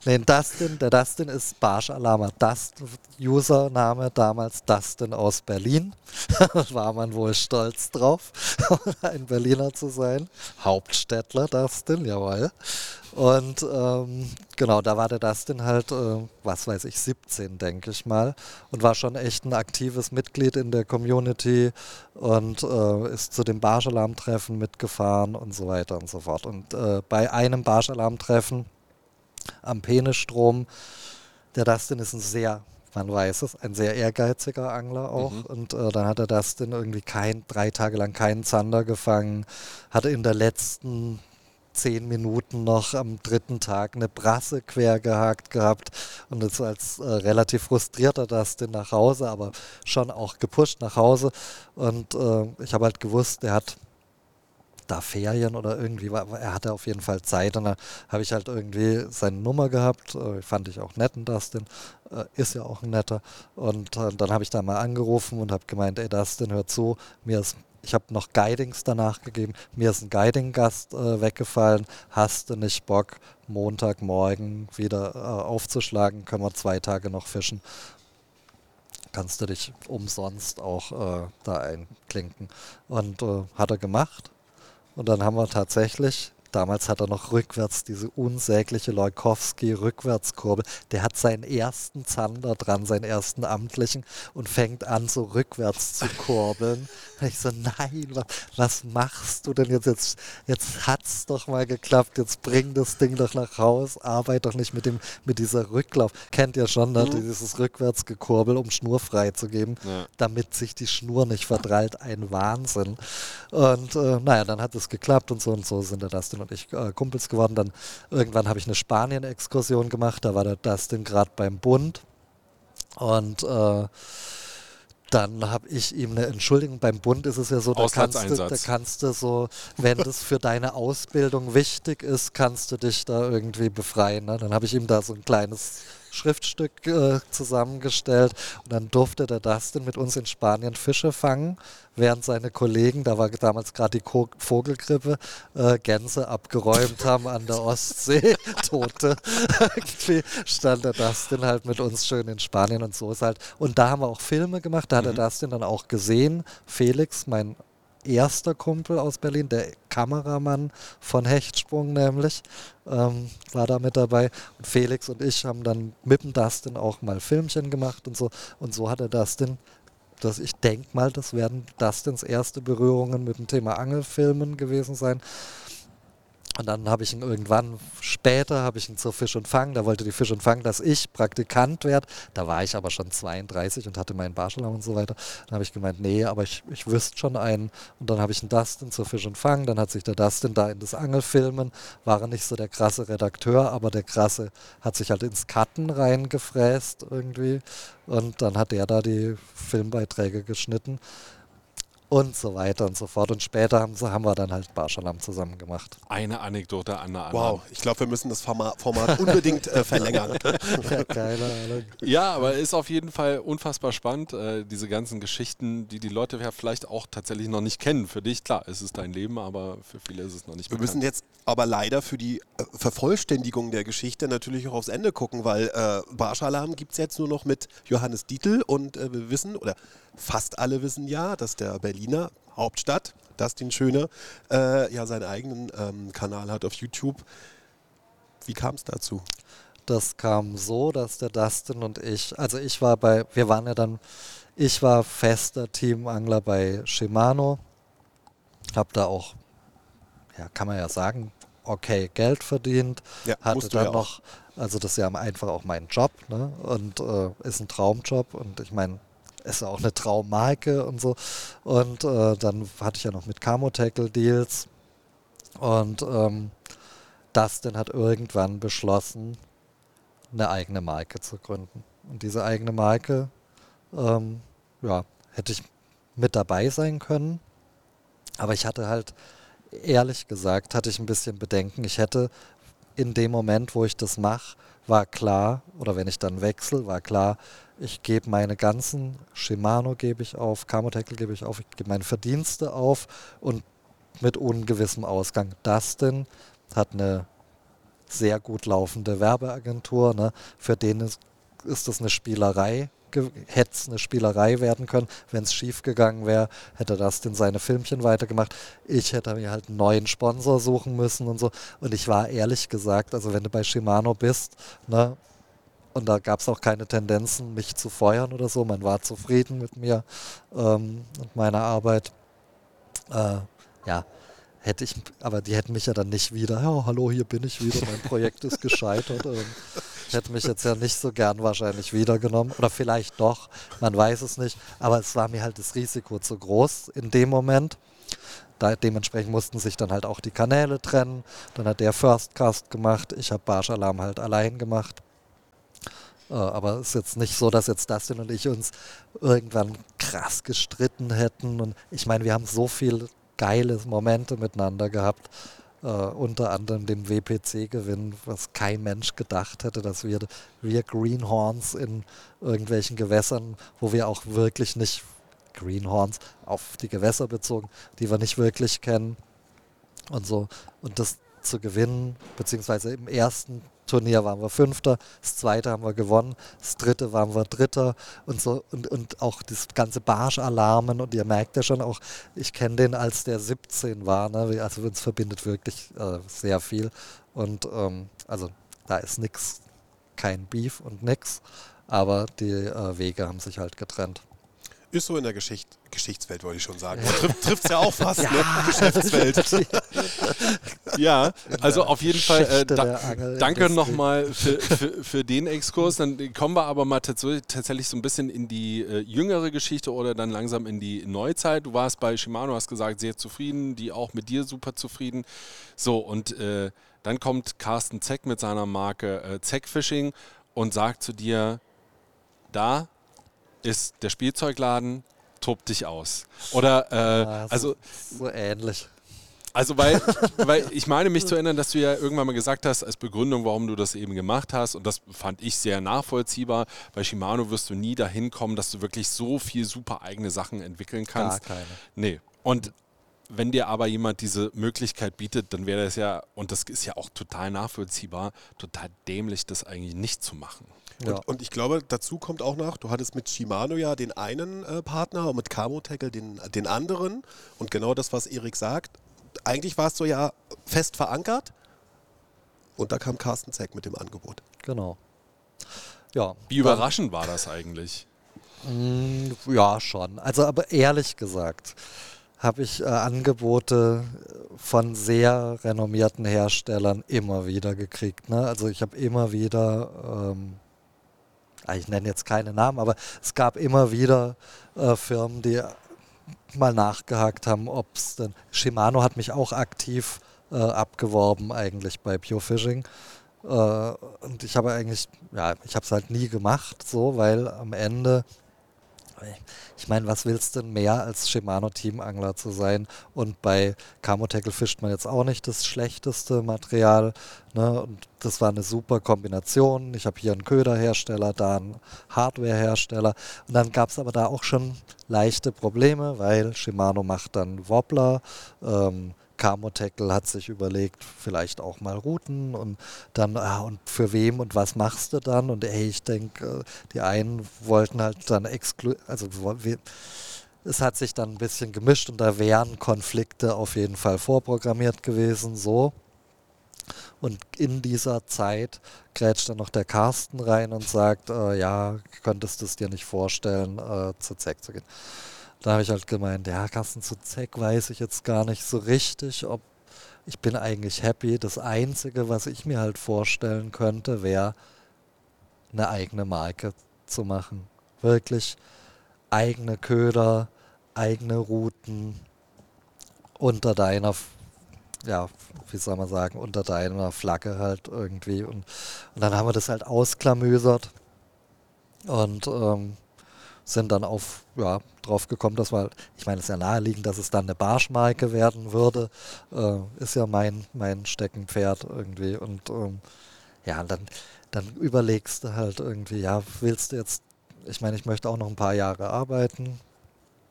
Nee, Dustin, der Dustin ist Barsch Alama. Username damals Dustin aus Berlin. War man wohl stolz drauf, ein Berliner zu sein. Hauptstädtler Dustin, jawohl. Und ähm, genau, da war der Dustin halt, äh, was weiß ich, 17, denke ich mal. Und war schon echt ein aktives Mitglied in der Community und äh, ist zu dem Barschalarm-Treffen mitgefahren und so weiter und so fort. Und äh, bei einem Barschalarm-Treffen am Penisstrom. Der Dustin ist ein sehr, man weiß es, ein sehr ehrgeiziger Angler auch. Und äh, dann hat der Dustin irgendwie kein, drei Tage lang keinen Zander gefangen, hatte in der letzten zehn Minuten noch am dritten Tag eine Brasse quer gehakt gehabt und ist als äh, relativ frustrierter Dustin nach Hause, aber schon auch gepusht nach Hause. Und äh, ich habe halt gewusst, der hat da Ferien oder irgendwie, war, er hatte auf jeden Fall Zeit und dann habe ich halt irgendwie seine Nummer gehabt, äh, fand ich auch netten Dustin, äh, ist ja auch ein netter und äh, dann habe ich da mal angerufen und habe gemeint, ey Dustin, hör zu, mir ist ich habe noch Guidings danach gegeben. Mir ist ein Guiding-Gast äh, weggefallen. Hast du nicht Bock, Montagmorgen wieder äh, aufzuschlagen? Können wir zwei Tage noch fischen? Kannst du dich umsonst auch äh, da einklinken. Und äh, hat er gemacht. Und dann haben wir tatsächlich, damals hat er noch rückwärts diese unsägliche Leukowski-Rückwärtskurbel. Der hat seinen ersten Zander dran, seinen ersten amtlichen und fängt an, so rückwärts zu kurbeln. Und ich so, nein, was, was machst du denn jetzt? Jetzt, jetzt hat's doch mal geklappt. Jetzt bring das Ding doch nach Haus. Arbeit doch nicht mit dem, mit dieser Rücklauf. Kennt ihr schon, ne? dieses Rückwärtsgekurbel, um Schnur freizugeben, Ja. damit sich die Schnur nicht verdrallt. Ein Wahnsinn. Und äh, naja, dann hat es geklappt und so und so sind der Dustin und ich äh, Kumpels geworden. Dann irgendwann habe ich eine Spanien-Exkursion gemacht. Da war der Dustin gerade beim Bund. Und äh, dann habe ich ihm eine Entschuldigung. Beim Bund ist es ja so, da kannst, du, da kannst du so, wenn das für deine Ausbildung wichtig ist, kannst du dich da irgendwie befreien. Ne? Dann habe ich ihm da so ein kleines Schriftstück äh, zusammengestellt und dann durfte der Dustin mit uns in Spanien Fische fangen, während seine Kollegen, da war damals gerade die Ko Vogelgrippe, äh, Gänse abgeräumt haben an der Ostsee, Tote. Irgendwie stand der Dustin halt mit uns schön in Spanien und so ist halt. Und da haben wir auch Filme gemacht, da hat der Dustin dann auch gesehen, Felix, mein erster Kumpel aus Berlin, der Kameramann von Hechtsprung nämlich, ähm, war da mit dabei. Und Felix und ich haben dann mit dem Dustin auch mal Filmchen gemacht und so. Und so hat der Dustin, das, ich denke mal, das werden Dustins erste Berührungen mit dem Thema Angelfilmen gewesen sein. Und dann habe ich ihn irgendwann später, habe ich ihn zur Fisch und Fang, da wollte die Fisch und Fang, dass ich Praktikant werde. Da war ich aber schon 32 und hatte meinen Bachelor und so weiter. Dann habe ich gemeint, nee, aber ich, ich wüsste schon einen. Und dann habe ich einen Dustin zur Fisch und Fang. Dann hat sich der Dustin da in das Angelfilmen, war nicht so der krasse Redakteur, aber der krasse hat sich halt ins Cutten reingefräst irgendwie. Und dann hat er da die Filmbeiträge geschnitten. Und so weiter und so fort. Und später haben, haben wir dann halt Barschalam zusammen gemacht. Eine Anekdote an der anderen. Wow, ich glaube, wir müssen das Forma- Format unbedingt äh, verlängern. Ja, keine Ahnung. Ja, aber ist auf jeden Fall unfassbar spannend, äh, diese ganzen Geschichten, die die Leute ja vielleicht auch tatsächlich noch nicht kennen. Für dich, klar, es ist dein Leben, aber für viele ist es noch nicht Wir müssen bekannt. jetzt aber leider für die äh, Vervollständigung der Geschichte natürlich auch aufs Ende gucken, weil äh, Barschalarm gibt es jetzt nur noch mit Johannes Dietl und äh, wir wissen, oder fast alle wissen ja, dass der Berliner Hauptstadt, Dustin Schöne, äh, ja seinen eigenen ähm, Kanal hat auf YouTube. Wie kam es dazu? Das kam so, dass der Dustin und ich, also ich war bei, wir waren ja dann, ich war fester Teamangler bei Shimano, habe da auch, ja, kann man ja sagen, okay Geld verdient, Ja, hatte dann ja noch, also das ist ja einfach auch mein Job, ne? Und äh, ist ein Traumjob und ich meine, ist ja auch eine Traummarke und so. Und äh, dann hatte ich ja noch mit Camo Tackle Deals und ähm, Dustin hat irgendwann beschlossen, eine eigene Marke zu gründen. Und diese eigene Marke, ähm, ja, hätte ich mit dabei sein können. Aber ich hatte halt, ehrlich gesagt, hatte ich ein bisschen Bedenken. Ich hätte in dem Moment, wo ich das mache, war klar, oder wenn ich dann wechsle, war klar, ich gebe meine ganzen, Shimano gebe ich auf, Camotackle gebe ich auf, ich gebe meine Verdienste auf und mit ungewissem Ausgang. Dustin hat eine sehr gut laufende Werbeagentur, ne? für den ist, ist das eine Spielerei, hätte es eine Spielerei werden können. Wenn es schief gegangen wäre, hätte das in seine Filmchen weitergemacht. Ich hätte mir halt einen neuen Sponsor suchen müssen und so. Und ich war ehrlich gesagt, also wenn du bei Shimano bist, ne, und da gab es auch keine Tendenzen, mich zu feuern oder so. Man war zufrieden mit mir ähm, und meiner Arbeit. Äh, ja, hätte ich, aber die hätten mich ja dann nicht wieder, ja, hallo, hier bin ich wieder, mein Projekt ist gescheitert. Ähm, hätte mich jetzt ja nicht so gern wahrscheinlich wiedergenommen. Oder vielleicht doch, man weiß es nicht. Aber es war mir halt das Risiko zu groß in dem Moment. Da, dementsprechend mussten sich dann halt auch die Kanäle trennen. Dann hat der Firstcast gemacht, ich habe Barsch Alarm halt allein gemacht. Äh, aber es ist jetzt nicht so, dass jetzt Dustin und ich uns irgendwann krass gestritten hätten. Und ich meine, wir haben so viele geile Momente miteinander gehabt. Uh, unter anderem dem WPC-Gewinn, was kein Mensch gedacht hätte, dass wir, wir Greenhorns in irgendwelchen Gewässern, wo wir auch wirklich nicht Greenhorns auf die Gewässer bezogen, die wir nicht wirklich kennen und so. Und das zu gewinnen, beziehungsweise im ersten Turnier waren wir Fünfter, das zweite haben wir gewonnen, das dritte waren wir Dritter und so und, und auch das ganze Barsch-Alarmen und ihr merkt ja schon auch, ich kenne den, als der 17 war, ne? also uns verbindet wirklich äh, sehr viel und ähm, also da ist nichts, kein Beef und nix, aber die äh, Wege haben sich halt getrennt. Ist so in der Geschicht Geschichtswelt, wollte ich schon sagen. Trifft es ja auch fast, ja. ne? Geschäftswelt. ja, also auf jeden Fall äh, da, danke nochmal für, für, für, den Exkurs. Dann kommen wir aber mal tatsächlich so ein bisschen in die äh, jüngere Geschichte oder dann langsam in die Neuzeit. Du warst bei Shimano, hast gesagt, sehr zufrieden, die auch mit dir super zufrieden. So, und äh, dann kommt Carsten Zeck mit seiner Marke äh, Zeck Fishing und sagt zu dir, da ist der Spielzeugladen, tob dich aus. Oder, äh, ja, also. So ähnlich. Also, weil, weil ich meine mich zu erinnern, dass du ja irgendwann mal gesagt hast, als Begründung, warum du das eben gemacht hast, und das fand ich sehr nachvollziehbar. Bei Shimano wirst du nie dahin kommen, dass du wirklich so viel super eigene Sachen entwickeln kannst. Gar keine. Nee. Und wenn dir aber jemand diese Möglichkeit bietet, dann wäre das ja, und das ist ja auch total nachvollziehbar, total dämlich, das eigentlich nicht zu machen. Ja. Und, und, ich glaube, dazu kommt auch noch, du hattest mit Shimano ja den einen äh, Partner und mit Camo Tackle den, den anderen. Und genau das, was Erik sagt, eigentlich warst du ja fest verankert. Und da kam Carsten Zeck mit dem Angebot. Genau. Ja. Wie überraschend war das eigentlich? Mm, ja, schon. Also, aber ehrlich gesagt, habe ich äh, Angebote von sehr renommierten Herstellern immer wieder gekriegt. Ne? Also ich habe immer wieder ähm, ich nenne jetzt keine Namen, aber es gab immer wieder äh, Firmen, die mal nachgehakt haben, ob es denn. Shimano hat mich auch aktiv äh, abgeworben, eigentlich bei Pure Fishing. Äh, und ich habe eigentlich, ja, ich habe es halt nie gemacht, so, weil am Ende ich meine, was willst du denn mehr als Shimano-Teamangler zu sein? Und bei Camotackle fischt man jetzt auch nicht das schlechteste Material. Ne? Und das war eine super Kombination. Ich habe hier einen Köderhersteller, da einen Hardwarehersteller. Und dann gab es aber da auch schon leichte Probleme, weil Shimano macht dann Wobbler. Ähm, Camotackle hat sich überlegt, vielleicht auch mal Routen und dann, ah, und für wem und was machst du dann? Und ey, ich denke, die einen wollten halt dann exklu also es hat sich dann ein bisschen gemischt und da wären Konflikte auf jeden Fall vorprogrammiert gewesen, so. Und in dieser Zeit grätscht dann noch der Carsten rein und sagt, äh, ja, könntest du es dir nicht vorstellen, äh, zu ZEC zu gehen. Da habe ich halt gemeint, ja, Carsten zu Zeck weiß ich jetzt gar nicht so richtig, ob ich bin eigentlich happy. Das Einzige, was ich mir halt vorstellen könnte, wäre eine eigene Marke zu machen. Wirklich eigene Köder, eigene Routen unter deiner ja, wie soll man sagen, unter deiner Flagge halt irgendwie. Und, und dann haben wir das halt ausklamüsert und ähm, sind dann auf, ja, drauf gekommen, dass wir, ich meine, es ist ja naheliegend, dass es dann eine Barschmarke werden würde. Äh, ist ja mein, mein Steckenpferd irgendwie. Und ähm, ja, dann, dann überlegst du halt irgendwie, ja, willst du jetzt, ich meine, ich möchte auch noch ein paar Jahre arbeiten,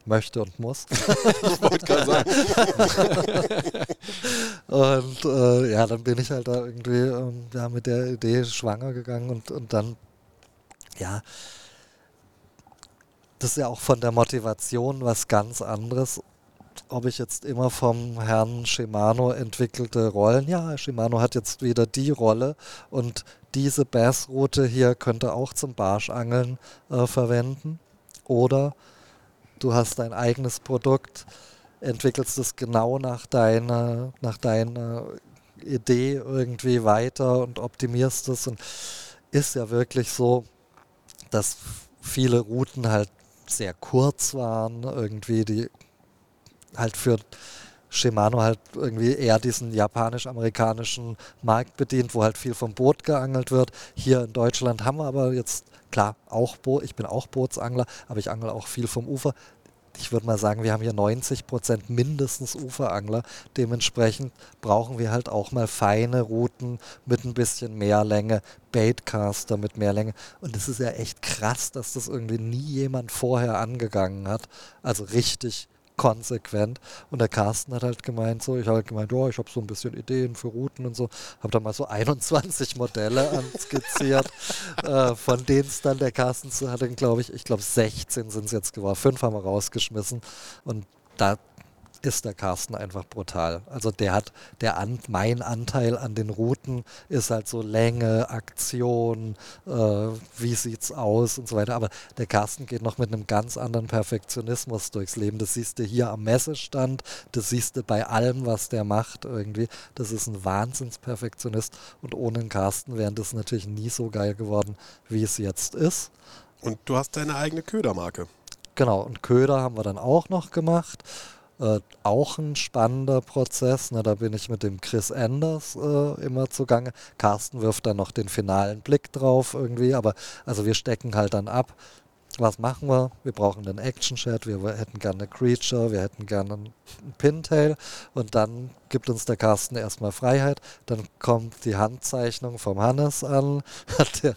möchte und muss. ich wollte gerade sagen. und äh, ja, dann bin ich halt da irgendwie ähm, ja, mit der Idee schwanger gegangen und, und dann, ja, das ist ja auch von der Motivation was ganz anderes. Ob ich jetzt immer vom Herrn Shimano entwickelte Rollen, ja, Shimano hat jetzt wieder die Rolle und diese Bassroute hier könnte auch zum Barschangeln äh, verwenden. Oder du hast dein eigenes Produkt, entwickelst es genau nach deiner, nach deiner Idee irgendwie weiter und optimierst es. Und ist ja wirklich so, dass viele Routen halt sehr kurz waren, irgendwie, die halt für Shimano halt irgendwie eher diesen japanisch-amerikanischen Markt bedient, wo halt viel vom Boot geangelt wird. Hier in Deutschland haben wir aber jetzt, klar, auch Boot, ich bin auch Bootsangler, aber ich angel auch viel vom Ufer ich würde mal sagen, wir haben hier 90 Prozent mindestens Uferangler. Dementsprechend brauchen wir halt auch mal feine Routen mit ein bisschen mehr Länge, Baitcaster mit mehr Länge. Und es ist ja echt krass, dass das irgendwie nie jemand vorher angegangen hat. Also richtig konsequent. Und der Carsten hat halt gemeint, so, ich habe halt gemeint, oh, ich habe so ein bisschen Ideen für Routen und so, habe da mal so 21 Modelle anskizziert, äh, von denen es dann der Carsten hat, glaube ich, ich glaube 16 sind es jetzt geworden, fünf haben wir rausgeschmissen und da ist der Carsten einfach brutal. Also der hat, der an, mein Anteil an den Routen ist halt so Länge, Aktion, äh, wie sieht's aus und so weiter. Aber der Carsten geht noch mit einem ganz anderen Perfektionismus durchs Leben. Das siehst du hier am Messestand, das siehst du bei allem, was der macht irgendwie. Das ist ein Wahnsinnsperfektionist und ohne den Carsten wäre das natürlich nie so geil geworden, wie es jetzt ist. Und du hast deine eigene Ködermarke. Genau, und Köder haben wir dann auch noch gemacht. Äh, auch ein spannender Prozess. Ne? Da bin ich mit dem Chris Anders äh, immer zugange. Carsten wirft dann noch den finalen Blick drauf irgendwie, aber also wir stecken halt dann ab was machen wir? Wir brauchen einen Action-Chat, wir hätten gerne eine Creature, wir hätten gerne einen Pintail und dann gibt uns der Carsten erstmal Freiheit. Dann kommt die Handzeichnung vom Hannes an, der,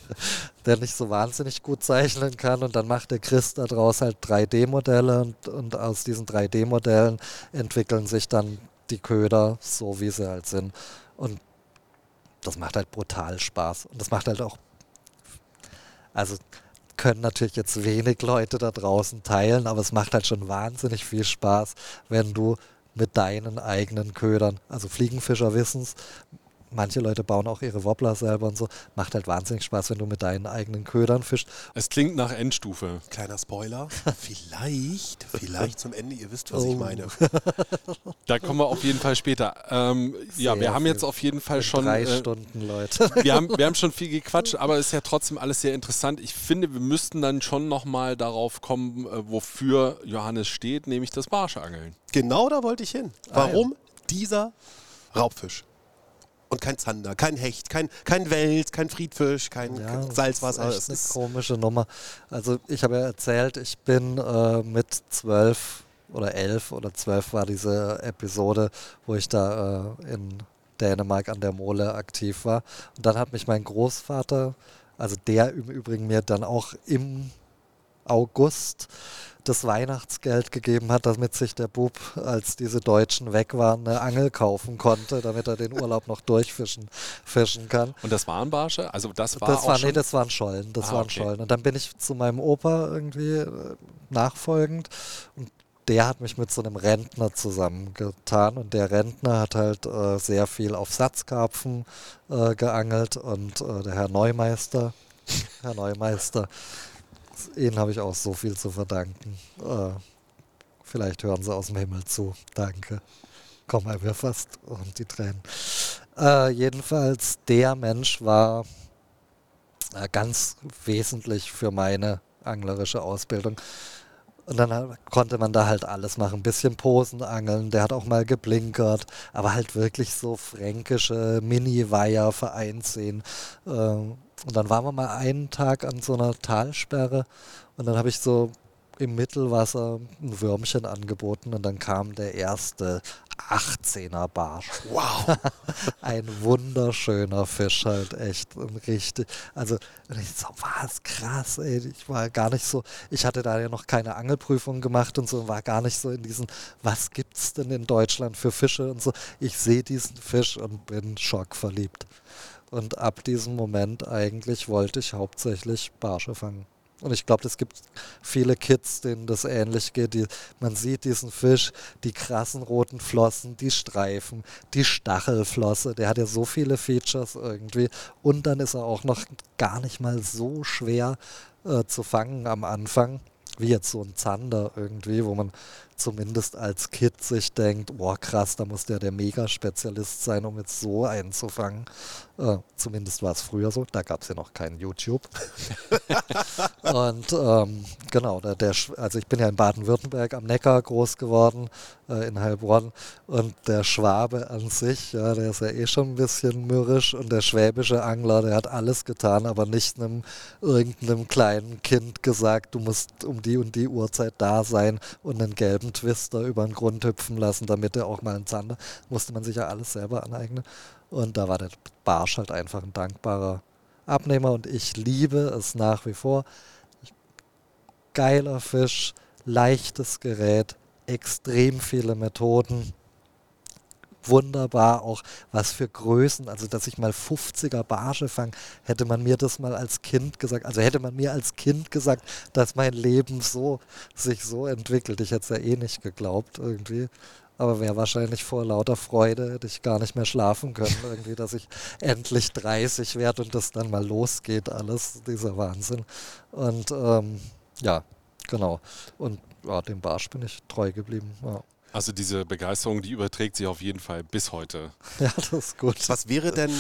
der nicht so wahnsinnig gut zeichnen kann und dann macht der Chris daraus halt 3D-Modelle und, und aus diesen 3D-Modellen entwickeln sich dann die Köder so, wie sie halt sind. Und das macht halt brutal Spaß und das macht halt auch, also können natürlich jetzt wenig Leute da draußen teilen, aber es macht halt schon wahnsinnig viel Spaß, wenn du mit deinen eigenen Ködern, also Fliegenfischer wissen es, manche Leute bauen auch ihre Wobbler selber und so. Macht halt wahnsinnig Spaß, wenn du mit deinen eigenen Ködern fischst. Es klingt nach Endstufe. Kleiner Spoiler. vielleicht, vielleicht zum Ende, ihr wisst, was oh. ich meine. Da kommen wir auf jeden Fall später. Ähm, ja, wir haben jetzt auf jeden Fall schon. Drei äh, Stunden, Leute. Wir haben, wir haben schon viel gequatscht, aber es ist ja trotzdem alles sehr interessant. Ich finde, wir müssten dann schon nochmal darauf kommen, äh, wofür Johannes steht, nämlich das Barschangeln. Genau da wollte ich hin. Warum ah, ja. dieser Raubfisch? Und kein Zander, kein Hecht, kein, kein Wels, kein Friedfisch, kein ja, Salzwasser. Das ist, das ist eine komische Nummer. Also ich habe ja erzählt, ich bin äh, mit zwölf oder elf oder zwölf war diese Episode, wo ich da äh, in Dänemark an der Mole aktiv war. Und dann hat mich mein Großvater, also der im Übrigen mir dann auch im August das Weihnachtsgeld gegeben hat, damit sich der Bub, als diese Deutschen weg waren, eine Angel kaufen konnte, damit er den Urlaub noch durchfischen fischen kann. Und das waren Barsche? Also das war das war, Nee, das waren Schollen. Das ah, waren okay. Schollen. Und dann bin ich zu meinem Opa irgendwie äh, nachfolgend und der hat mich mit so einem Rentner zusammengetan und der Rentner hat halt äh, sehr viel auf Satzkarpfen äh, geangelt und äh, der Herr Neumeister, Herr Neumeister, Ihnen habe ich auch so viel zu verdanken. Äh, vielleicht hören Sie aus dem Himmel zu. Danke. Komm mal mir fast und die Tränen. Äh, jedenfalls, der Mensch war äh, ganz wesentlich für meine anglerische Ausbildung. Und dann konnte man da halt alles machen. Ein bisschen Posen angeln, der hat auch mal geblinkert, aber halt wirklich so fränkische Mini-Weiher Vereinsseen. Ähm, und dann waren wir mal einen Tag an so einer Talsperre und dann habe ich so im Mittelwasser ein Würmchen angeboten und dann kam der erste 18er Barsch. Wow! ein wunderschöner Fisch halt, echt. Und richtig, also ich so, was krass, ey. Ich war gar nicht so, ich hatte da ja noch keine Angelprüfung gemacht und so, war gar nicht so in diesen, was gibt's denn in Deutschland für Fische und so. Ich sehe diesen Fisch und bin schockverliebt. Und ab diesem Moment eigentlich wollte ich hauptsächlich Barsche fangen. Und ich glaube, es gibt viele Kids, denen das ähnlich geht. Die, man sieht diesen Fisch, die krassen roten Flossen, die Streifen, die Stachelflosse. Der hat ja so viele Features irgendwie. Und dann ist er auch noch gar nicht mal so schwer äh, zu fangen am Anfang, wie jetzt so ein Zander irgendwie, wo man zumindest als Kid sich denkt, boah krass, da muss der der Mega-Spezialist sein, um jetzt so einzufangen. Äh, zumindest war es früher so, da gab es ja noch kein YouTube. und ähm, genau, der, der, also ich bin ja in Baden-Württemberg am Neckar groß geworden, äh, in Heilbronn. Und der Schwabe an sich, ja, der ist ja eh schon ein bisschen mürrisch. Und der schwäbische Angler, der hat alles getan, aber nicht einem irgendeinem kleinen Kind gesagt, du musst um die und die Uhrzeit da sein und einen gelben Twister über den Grund hüpfen lassen, damit er auch mal einen Zander. Musste man sich ja alles selber aneignen. Und da war der Barsch halt einfach ein dankbarer Abnehmer und ich liebe es nach wie vor. Geiler Fisch, leichtes Gerät, extrem viele Methoden. Wunderbar auch, was für Größen, also dass ich mal 50er Barsche fange, hätte man mir das mal als Kind gesagt, also hätte man mir als Kind gesagt, dass mein Leben so sich so entwickelt. Ich hätte es ja eh nicht geglaubt irgendwie aber wäre wahrscheinlich vor lauter Freude, hätte ich gar nicht mehr schlafen können, irgendwie, dass ich endlich 30 werde und das dann mal losgeht, alles, dieser Wahnsinn. Und ähm, ja, genau. Und ja, dem Barsch bin ich treu geblieben. Ja. Also diese Begeisterung, die überträgt sich auf jeden Fall bis heute. Ja, das ist gut. Was wäre denn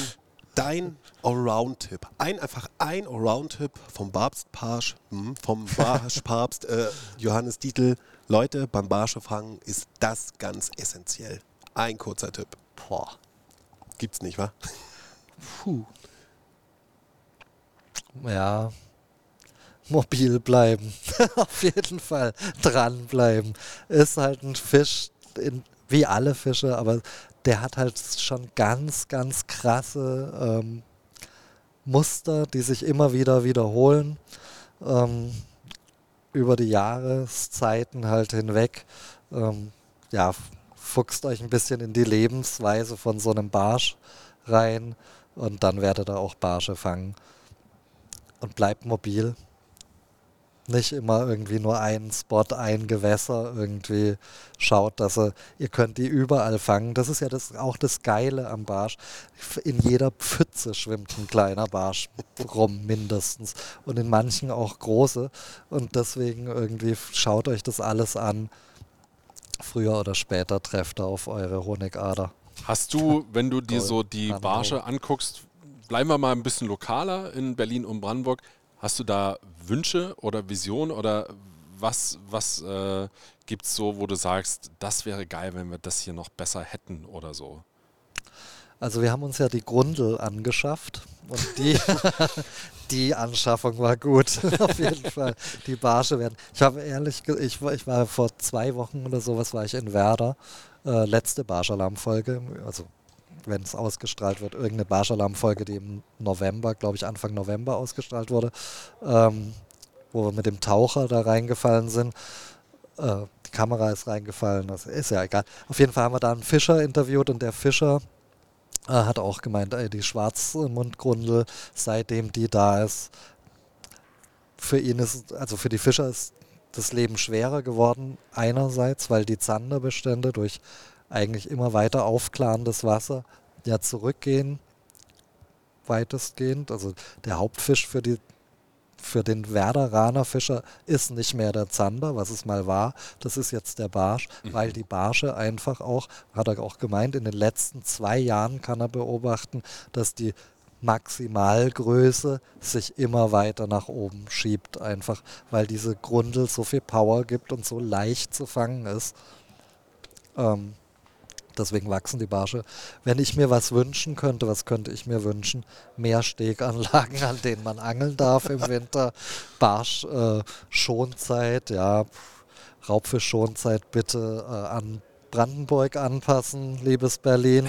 dein Allround-Tipp? Ein, einfach ein Allround-Tipp vom Babst-Pasch, hm, vom Barsch-Papst äh, Johannes Dietl Leute, beim Barschefangen ist das ganz essentiell. Ein kurzer Tipp. Boah. Gibt's nicht, wa? Puh. Ja. Mobil bleiben. Auf jeden Fall dranbleiben. Ist halt ein Fisch, in, wie alle Fische, aber der hat halt schon ganz, ganz krasse ähm, Muster, die sich immer wieder wiederholen. Ähm, über die Jahreszeiten halt hinweg, ähm, ja, fuchst euch ein bisschen in die Lebensweise von so einem Barsch rein und dann werdet ihr auch Barsche fangen. Und bleibt mobil nicht immer irgendwie nur einen Spot, ein Gewässer irgendwie schaut, dass er, ihr könnt die überall fangen. Das ist ja das, auch das Geile am Barsch. In jeder Pfütze schwimmt ein kleiner Barsch rum, mindestens. Und in manchen auch große. Und deswegen irgendwie schaut euch das alles an. Früher oder später trefft ihr auf eure Honigader. Hast du, wenn du dir so die Barsche anguckst, bleiben wir mal ein bisschen lokaler in Berlin und Brandenburg. Hast du da Wünsche oder Visionen oder was, was äh, gibt es so, wo du sagst, das wäre geil, wenn wir das hier noch besser hätten oder so? Also wir haben uns ja die Grundel angeschafft und die, die Anschaffung war gut, auf jeden Fall. Die Barsche werden. Ich habe ehrlich, ich, ich war vor zwei Wochen oder sowas war ich in Werder, äh, letzte Barschalarm-Folge, also wenn es ausgestrahlt wird, irgendeine Barschalarm-Folge, die im November, glaube ich, Anfang November ausgestrahlt wurde, ähm, wo wir mit dem Taucher da reingefallen sind. Äh, die Kamera ist reingefallen, das ist ja egal. Auf jeden Fall haben wir da einen Fischer interviewt und der Fischer äh, hat auch gemeint, ey, die Schwarzmundgrundel, seitdem die da ist, für ihn ist, also für die Fischer ist das Leben schwerer geworden, einerseits, weil die Zanderbestände durch eigentlich immer weiter aufklarendes Wasser ja zurückgehen, weitestgehend. Also der Hauptfisch für die für den Werderaner Fischer ist nicht mehr der Zander, was es mal war. Das ist jetzt der Barsch, mhm. weil die Barsche einfach auch, hat er auch gemeint, in den letzten zwei Jahren kann er beobachten, dass die Maximalgröße sich immer weiter nach oben schiebt, einfach weil diese Grundel so viel Power gibt und so leicht zu fangen ist. Ähm, deswegen wachsen die Barsche. Wenn ich mir was wünschen könnte, was könnte ich mir wünschen? Mehr Steganlagen, an denen man angeln darf im Winter. Barsch, äh, Schonzeit, ja, Raubfisch-Schonzeit bitte äh, an Brandenburg anpassen, liebes Berlin.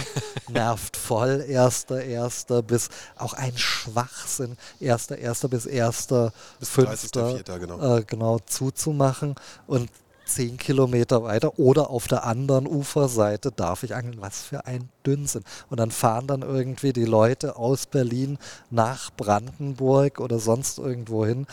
Nervt voll, erster, erster bis auch ein Schwachsinn, erster, erster bis erster, bis fünfter, genau. Äh, genau zuzumachen und zehn Kilometer weiter oder auf der anderen Uferseite darf ich angeln. Was für ein Dünnsinn. Und dann fahren dann irgendwie die Leute aus Berlin nach Brandenburg oder sonst irgendwo hin,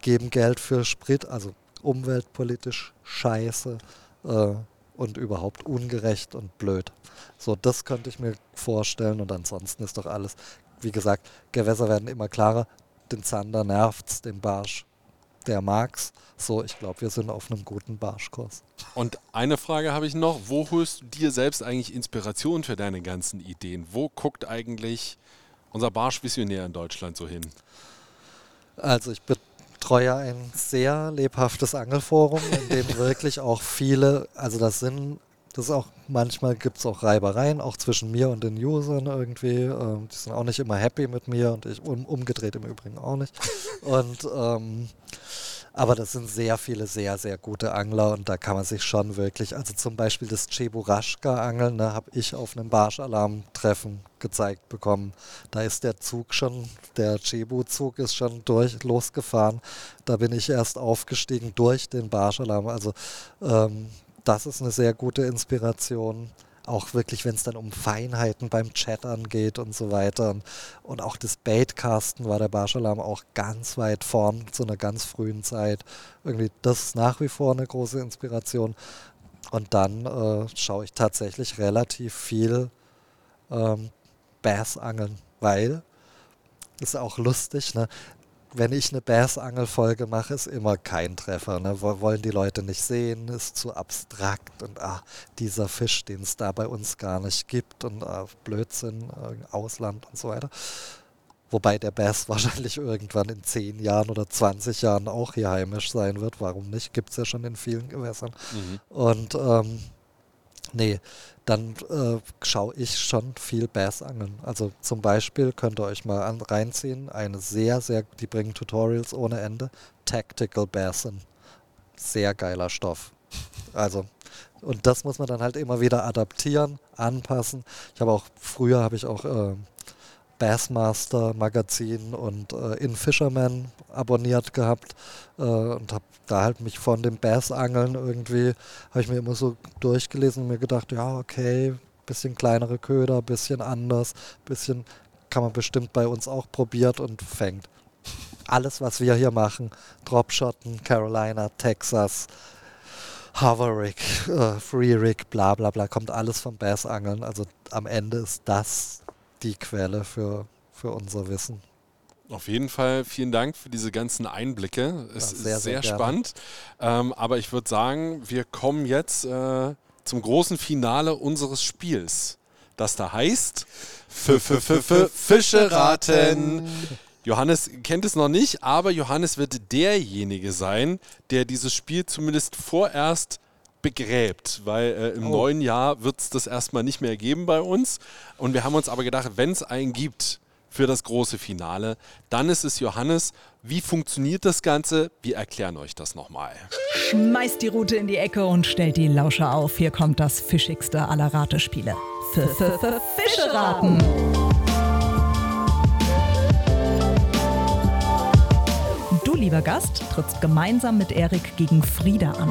geben Geld für Sprit, also umweltpolitisch scheiße äh, und überhaupt ungerecht und blöd. So, das könnte ich mir vorstellen und ansonsten ist doch alles, wie gesagt, Gewässer werden immer klarer. Den Zander nervt's, den Barsch der mag's. So, ich glaube, wir sind auf einem guten Barschkurs. Und eine Frage habe ich noch. Wo holst du dir selbst eigentlich Inspiration für deine ganzen Ideen? Wo guckt eigentlich unser Barschvisionär in Deutschland so hin? Also ich betreue ein sehr lebhaftes Angelforum, in dem wirklich auch viele, also das sind das ist auch, manchmal gibt es auch Reibereien, auch zwischen mir und den Usern irgendwie. Ähm, die sind auch nicht immer happy mit mir und ich um, umgedreht im Übrigen auch nicht. Und ähm, aber das sind sehr viele sehr, sehr gute Angler und da kann man sich schon wirklich, also zum Beispiel das Cheburashka-Angeln, ne, habe ich auf einem Barschalarm-Treffen gezeigt bekommen. Da ist der Zug schon, der Chebu-Zug ist schon durch, losgefahren. Da bin ich erst aufgestiegen durch den Barschalarm. Also ähm, das ist eine sehr gute Inspiration. Auch wirklich, wenn es dann um Feinheiten beim Chattern geht und so weiter. Und, auch das Baitcasten war der Barschalarm auch ganz weit vorn zu einer ganz frühen Zeit. Irgendwie, das ist nach wie vor eine große Inspiration. Und dann äh, schaue ich tatsächlich relativ viel ähm, Bassangeln, weil ist auch lustig, ne? Wenn ich eine Bassangelfolge mache, ist immer kein Treffer. Ne? Wollen die Leute nicht sehen, ist zu abstrakt und ah, dieser Fisch, den es da bei uns gar nicht gibt und ah, Blödsinn, Ausland und so weiter. Wobei der Bass wahrscheinlich irgendwann in 10 Jahren oder 20 Jahren auch hier heimisch sein wird. Warum nicht? Gibt es ja schon in vielen Gewässern. Mhm. Und ähm, nee, dann äh, schaue ich schon viel Bass angeln. Also zum Beispiel könnt ihr euch mal an, reinziehen, eine sehr, sehr, die bringen Tutorials ohne Ende, Tactical Bassin. Sehr geiler Stoff. Also, und das muss man dann halt immer wieder adaptieren, anpassen. Ich habe auch, früher habe ich auch äh, Bassmaster Magazin und äh, In Fisherman abonniert gehabt äh, und habe da halt mich von dem Bassangeln irgendwie, habe ich mir immer so durchgelesen und mir gedacht, ja, okay, bisschen kleinere Köder, bisschen anders, bisschen kann man bestimmt bei uns auch probiert und fängt. Alles, was wir hier machen, Dropshotten, Carolina, Texas, Hover Rig, äh, Free bla bla bla, kommt alles vom Bassangeln. Also am Ende ist das die Quelle für, für unser Wissen. Auf jeden Fall vielen Dank für diese ganzen Einblicke. Es ja, sehr, ist sehr, sehr spannend. Ähm, aber ich würde sagen, wir kommen jetzt äh, zum großen Finale unseres Spiels. Das da heißt F -f -f Fische raten. Johannes kennt es noch nicht, aber Johannes wird derjenige sein, der dieses Spiel zumindest vorerst begräbt, weil äh, im oh. neuen Jahr wird es das erstmal nicht mehr geben bei uns. Und wir haben uns aber gedacht, wenn es einen gibt für das große Finale, dann ist es Johannes. Wie funktioniert das Ganze? Wir erklären euch das nochmal. Schmeißt die Route in die Ecke und stellt die Lauscher auf. Hier kommt das fischigste aller Ratespiele. F -f -f Fische raten. Du, lieber Gast, trittst gemeinsam mit Erik gegen Frieda an.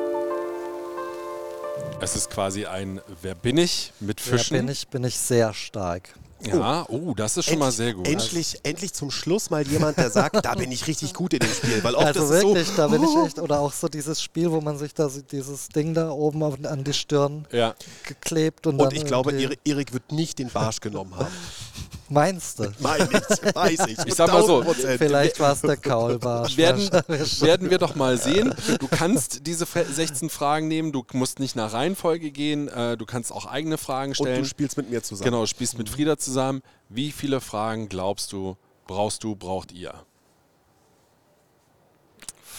Es ist quasi ein Wer bin ich mit Fischen. Wer bin ich, bin ich sehr stark. Ja, oh, das ist schon mal sehr gut. Endlich, endlich zum Schluss mal jemand, der sagt, da bin ich richtig gut in dem Spiel. Weil oft Also wirklich, so, da bin ich echt, oder auch so dieses Spiel, wo man sich da so dieses Ding da oben auf, an die Stirn Ja. geklebt und, Und dann ich glaube, Erik wird nicht den Barsch genommen haben. Meinst du? Meine ich, weiß ich. Ich sag mal so, 1000%. Vielleicht war es der Kaulbarsch. Werden, werden wir doch mal sehen. Du kannst diese Fre- 16 Fragen nehmen, du musst nicht nach Reihenfolge gehen, äh, du kannst auch eigene Fragen Und stellen. du spielst mit mir zusammen. Genau, spielst mit Frieda zusammen. Wie viele Fragen glaubst du, brauchst du, braucht ihr?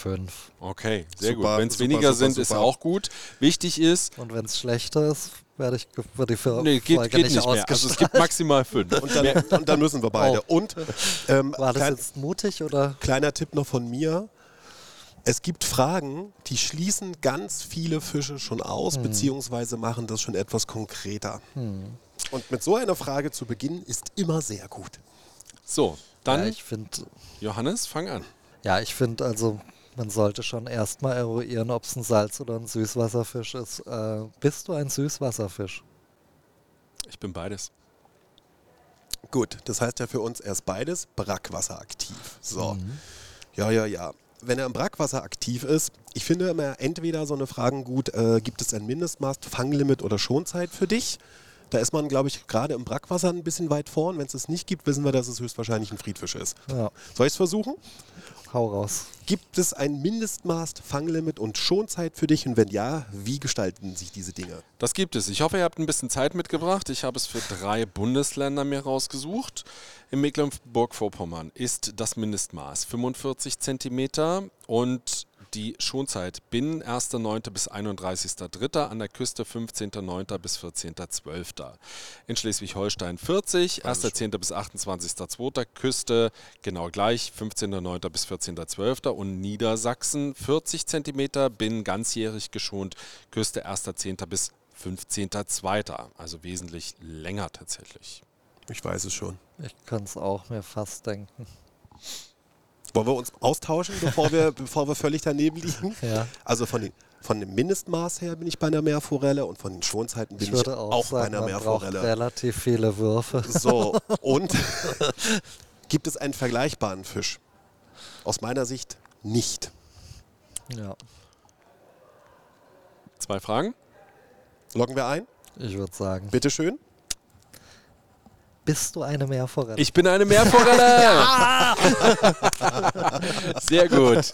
Fünf. Okay, sehr Super, gut. Wenn es weniger super, sind, ist super. auch gut. Wichtig ist, Und wenn es schlechter ist, werde ich wird die für nee, geht, geht nicht, nicht mehr. Also es gibt maximal fünf. Und dann, und dann müssen wir beide. Oh. Und ähm, War das klein, jetzt mutig oder? kleiner Tipp noch von mir. Es gibt Fragen, die schließen ganz viele Fische schon aus, Hm. beziehungsweise machen das schon etwas konkreter. Und mit so einer Frage zu beginnen, ist immer sehr gut. So, dann Ja, ich finde, Johannes, fang an. ja, ich finde also, man sollte schon erstmal eruieren, ob es ein Salz- oder ein Süßwasserfisch ist. Äh, bist du ein Süßwasserfisch? Ich bin beides. Gut, das heißt ja für uns erst beides Brackwasser aktiv. So. Mhm. Ja, ja, ja. Wenn er im Brackwasser aktiv ist, ich finde immer entweder so eine Fragen gut, äh, gibt es ein Mindestmaß, Fanglimit oder Schonzeit für dich? Da ist man, glaube ich, gerade im Brackwasser ein bisschen weit vorn. Wenn es es nicht gibt, wissen wir, dass es höchstwahrscheinlich ein Friedfisch ist. Ja, Soll ich es versuchen? hau raus. Gibt es ein Mindestmaß, Fanglimit und Schonzeit für dich? Und wenn ja, wie gestalten sich diese Dinge? Das gibt es. Ich hoffe, ihr habt ein bisschen Zeit mitgebracht. Ich habe es für drei Bundesländer mir rausgesucht. In Mecklenburg-Vorpommern ist das Mindestmaß 45 Zentimeter und die Schonzeit binnen 1.9. bis 31.3., an der Küste 15.9. bis 14.12. In Schleswig-Holstein 40, 1.10. bis 28.2. Küste genau gleich, 15.9. bis 14.12. und Niedersachsen 40 Zentimeter, binnen ganzjährig geschont, Küste 1.10. bis 15.2. Also wesentlich länger tatsächlich. Ich weiß es schon. Ich kann es auch mir fast denken. Wollen wir uns austauschen, bevor wir, bevor wir völlig daneben liegen? Ja. Also von, den, von dem Mindestmaß her bin ich bei einer Meerforelle und von den Schonzeiten bin Ich ich, würde auch, auch bei sagen, einer man braucht Meerforelle. relativ viele Würfe. So, und gibt es einen vergleichbaren Fisch? Aus meiner Sicht nicht. Ja, Zwei Fragen? Loggen wir ein? ich würde sagen. Bitte schön. Bist du eine Meerforelle? Ich bin eine Meerforelle! Sehr gut.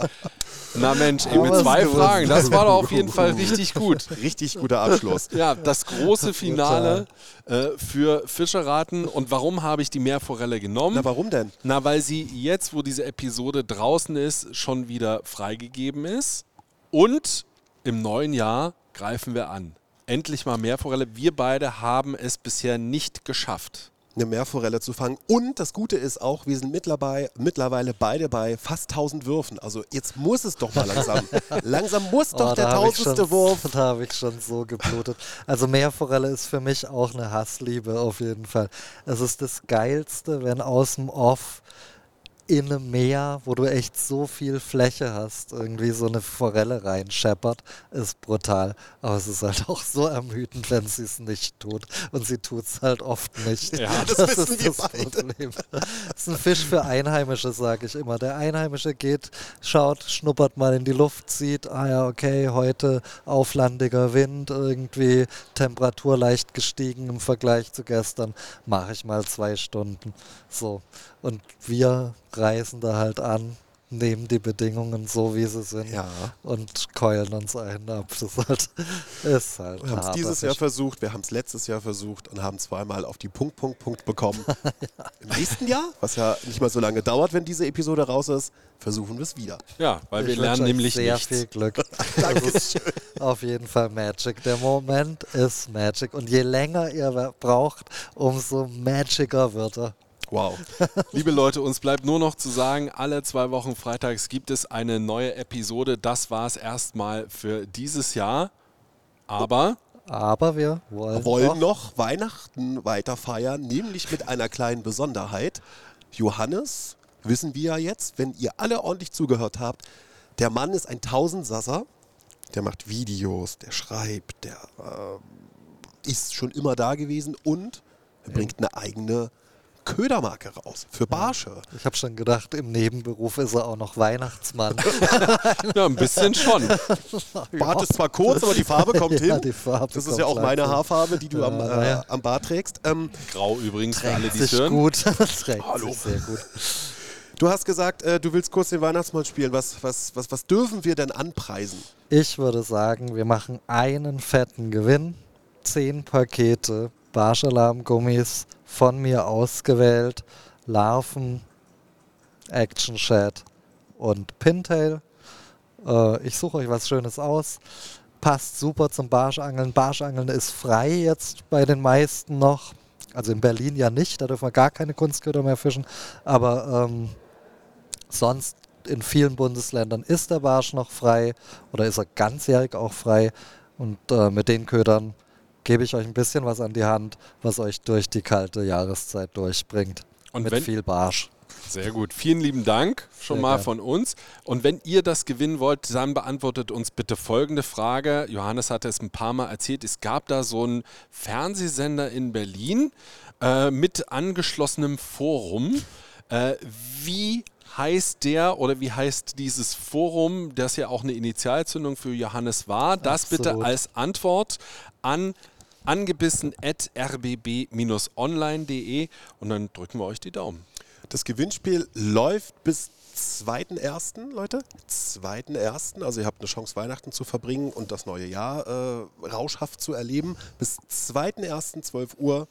Na Mensch, eben mit zwei Fragen. Das war doch auf jeden Fall richtig gut. Richtig guter Abschluss. Ja, das große Finale äh, für Fischeraten. Und warum habe ich die Meerforelle genommen? Na, warum denn? Na, weil sie jetzt, wo diese Episode draußen ist, schon wieder freigegeben ist. Und im neuen Jahr greifen wir an. Endlich mal Meerforelle. Wir beide haben es bisher nicht geschafft. Eine Meerforelle zu fangen. Und das Gute ist auch, wir sind mittlerweile, mittlerweile beide bei fast 1000 Würfen. Also jetzt muss es doch mal langsam. langsam muss doch Oh, der habe tausendste Wurf. da hab ich schon so geblutet. Also Meerforelle ist für mich auch eine Hassliebe auf jeden Fall. Es ist das Geilste, wenn aus dem Off in einem Meer, wo du echt so viel Fläche hast, irgendwie so eine Forelle reinscheppert, ist brutal. Aber es ist halt auch so ermüdend, wenn sie es nicht tut. Und sie tut es halt oft nicht. Ja, das wissen wir beide. Problem. Das ist ein Fisch für Einheimische, sage ich immer. Der Einheimische geht, schaut, schnuppert mal in die Luft, sieht, ah ja, okay, heute auflandiger Wind, irgendwie Temperatur leicht gestiegen im Vergleich zu gestern, mache ich mal zwei Stunden. So. Und wir reisen da halt an, nehmen die Bedingungen so, wie sie sind Ja. und keulen uns einen ab. Das ist halt, ist halt Wir haben es dieses Jahr Fisch. versucht, wir haben es letztes Jahr versucht und haben zweimal auf die Punkt, Punkt, Punkt bekommen. Im nächsten Jahr, was ja nicht mal so lange dauert, wenn diese Episode raus ist, versuchen wir es wieder. Ja, weil wir Ich lernen wünsche euch nämlich sehr nichts. viel Glück. Das ist auf jeden Fall Magic. Der Moment ist Magic. Und je länger ihr braucht, umso magicer wird er. Wow. Liebe Leute, uns bleibt nur noch zu sagen, alle zwei Wochen freitags gibt es eine neue Episode. Das war es erstmal für dieses Jahr. Aber Aber wir wollen, wollen noch Weihnachten weiter feiern, nämlich mit einer kleinen Besonderheit. Johannes, wissen wir ja jetzt, wenn ihr alle ordentlich zugehört habt, der Mann ist ein Tausendsasser. Der macht Videos, der schreibt, der äh, ist schon immer da gewesen und Er bringt eine eigene Ködermarke raus für Barsche. Ich habe schon gedacht, im Nebenberuf ist er auch noch Weihnachtsmann. Ja, ein bisschen schon. Bart ist zwar kurz, aber die Farbe kommt Ja, hin. die Farbe das ist kommt ja auch meine. Haarfarbe, die du am, Ja, äh, ja. am Bart trägst. Ähm, Grau übrigens für alle, die sich hören. gut. Trägt sich sehr gut. du hast gesagt, äh, du willst kurz den Weihnachtsmann spielen. Was, was, was, was dürfen wir denn anpreisen? Ich würde sagen, wir machen einen fetten Gewinn. Zehn Pakete Barschalarm-Gummis von mir ausgewählt. Larven, Action Chat und Pintail. Äh, ich suche euch was Schönes aus. Passt super zum Barschangeln. Barschangeln ist frei jetzt bei den meisten noch. Also in Berlin ja nicht, da dürfen wir gar keine Kunstköder mehr fischen. Aber ähm, sonst in vielen Bundesländern ist der Barsch noch frei oder ist er ganzjährig auch frei. Und äh, mit den Ködern gebe ich euch ein bisschen was an die Hand, was euch durch die kalte Jahreszeit durchbringt. Und mit viel Barsch. Sehr gut. Vielen lieben Dank schon Sehr mal gern. von uns. Und wenn ihr das gewinnen wollt, dann beantwortet uns bitte folgende Frage. Johannes hatte es ein paar Mal erzählt. Es gab da so einen Fernsehsender in Berlin äh, mit angeschlossenem Forum. Äh, wie heißt der oder wie heißt dieses Forum, das ja auch eine Initialzündung für Johannes war? Das bitte Absolut. als Antwort an angebissen.rbb-online.de und dann drücken wir euch die Daumen. Das Gewinnspiel läuft bis 2.1., Leute. 2.1. Also ihr habt eine Chance, Weihnachten zu verbringen und das neue Jahr äh, rauschhaft zu erleben. Bis 2.1. 12 Uhr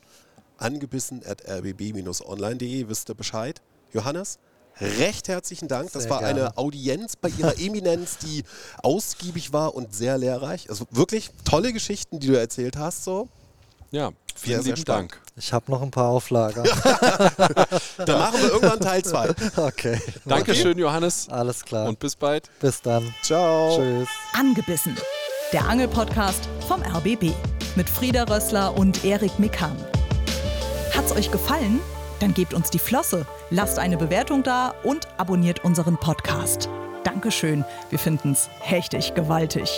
angebissen at rbb-online.de. Wisst ihr Bescheid? Johannes, recht herzlichen Dank. Das Sehr war gerne. eine Audienz bei Ihrer Eminenz, die ausgiebig war und sehr lehrreich. Also wirklich tolle Geschichten, die du erzählt hast. So. Ja, vielen sehr lieben. Dank. Ich habe noch ein paar Auflager. Dann machen wir irgendwann Teil 2. okay. Dankeschön, Johannes. Alles klar. Und bis bald. bis dann. Ciao. Tschüss. Angebissen. Der Angelpodcast vom RBB mit Frieda Rössler und Erik Mikan. Hat's euch gefallen? Dann gebt uns die Flosse, lasst eine Bewertung da und abonniert unseren Podcast. Dankeschön, wir finden's hechtig gewaltig.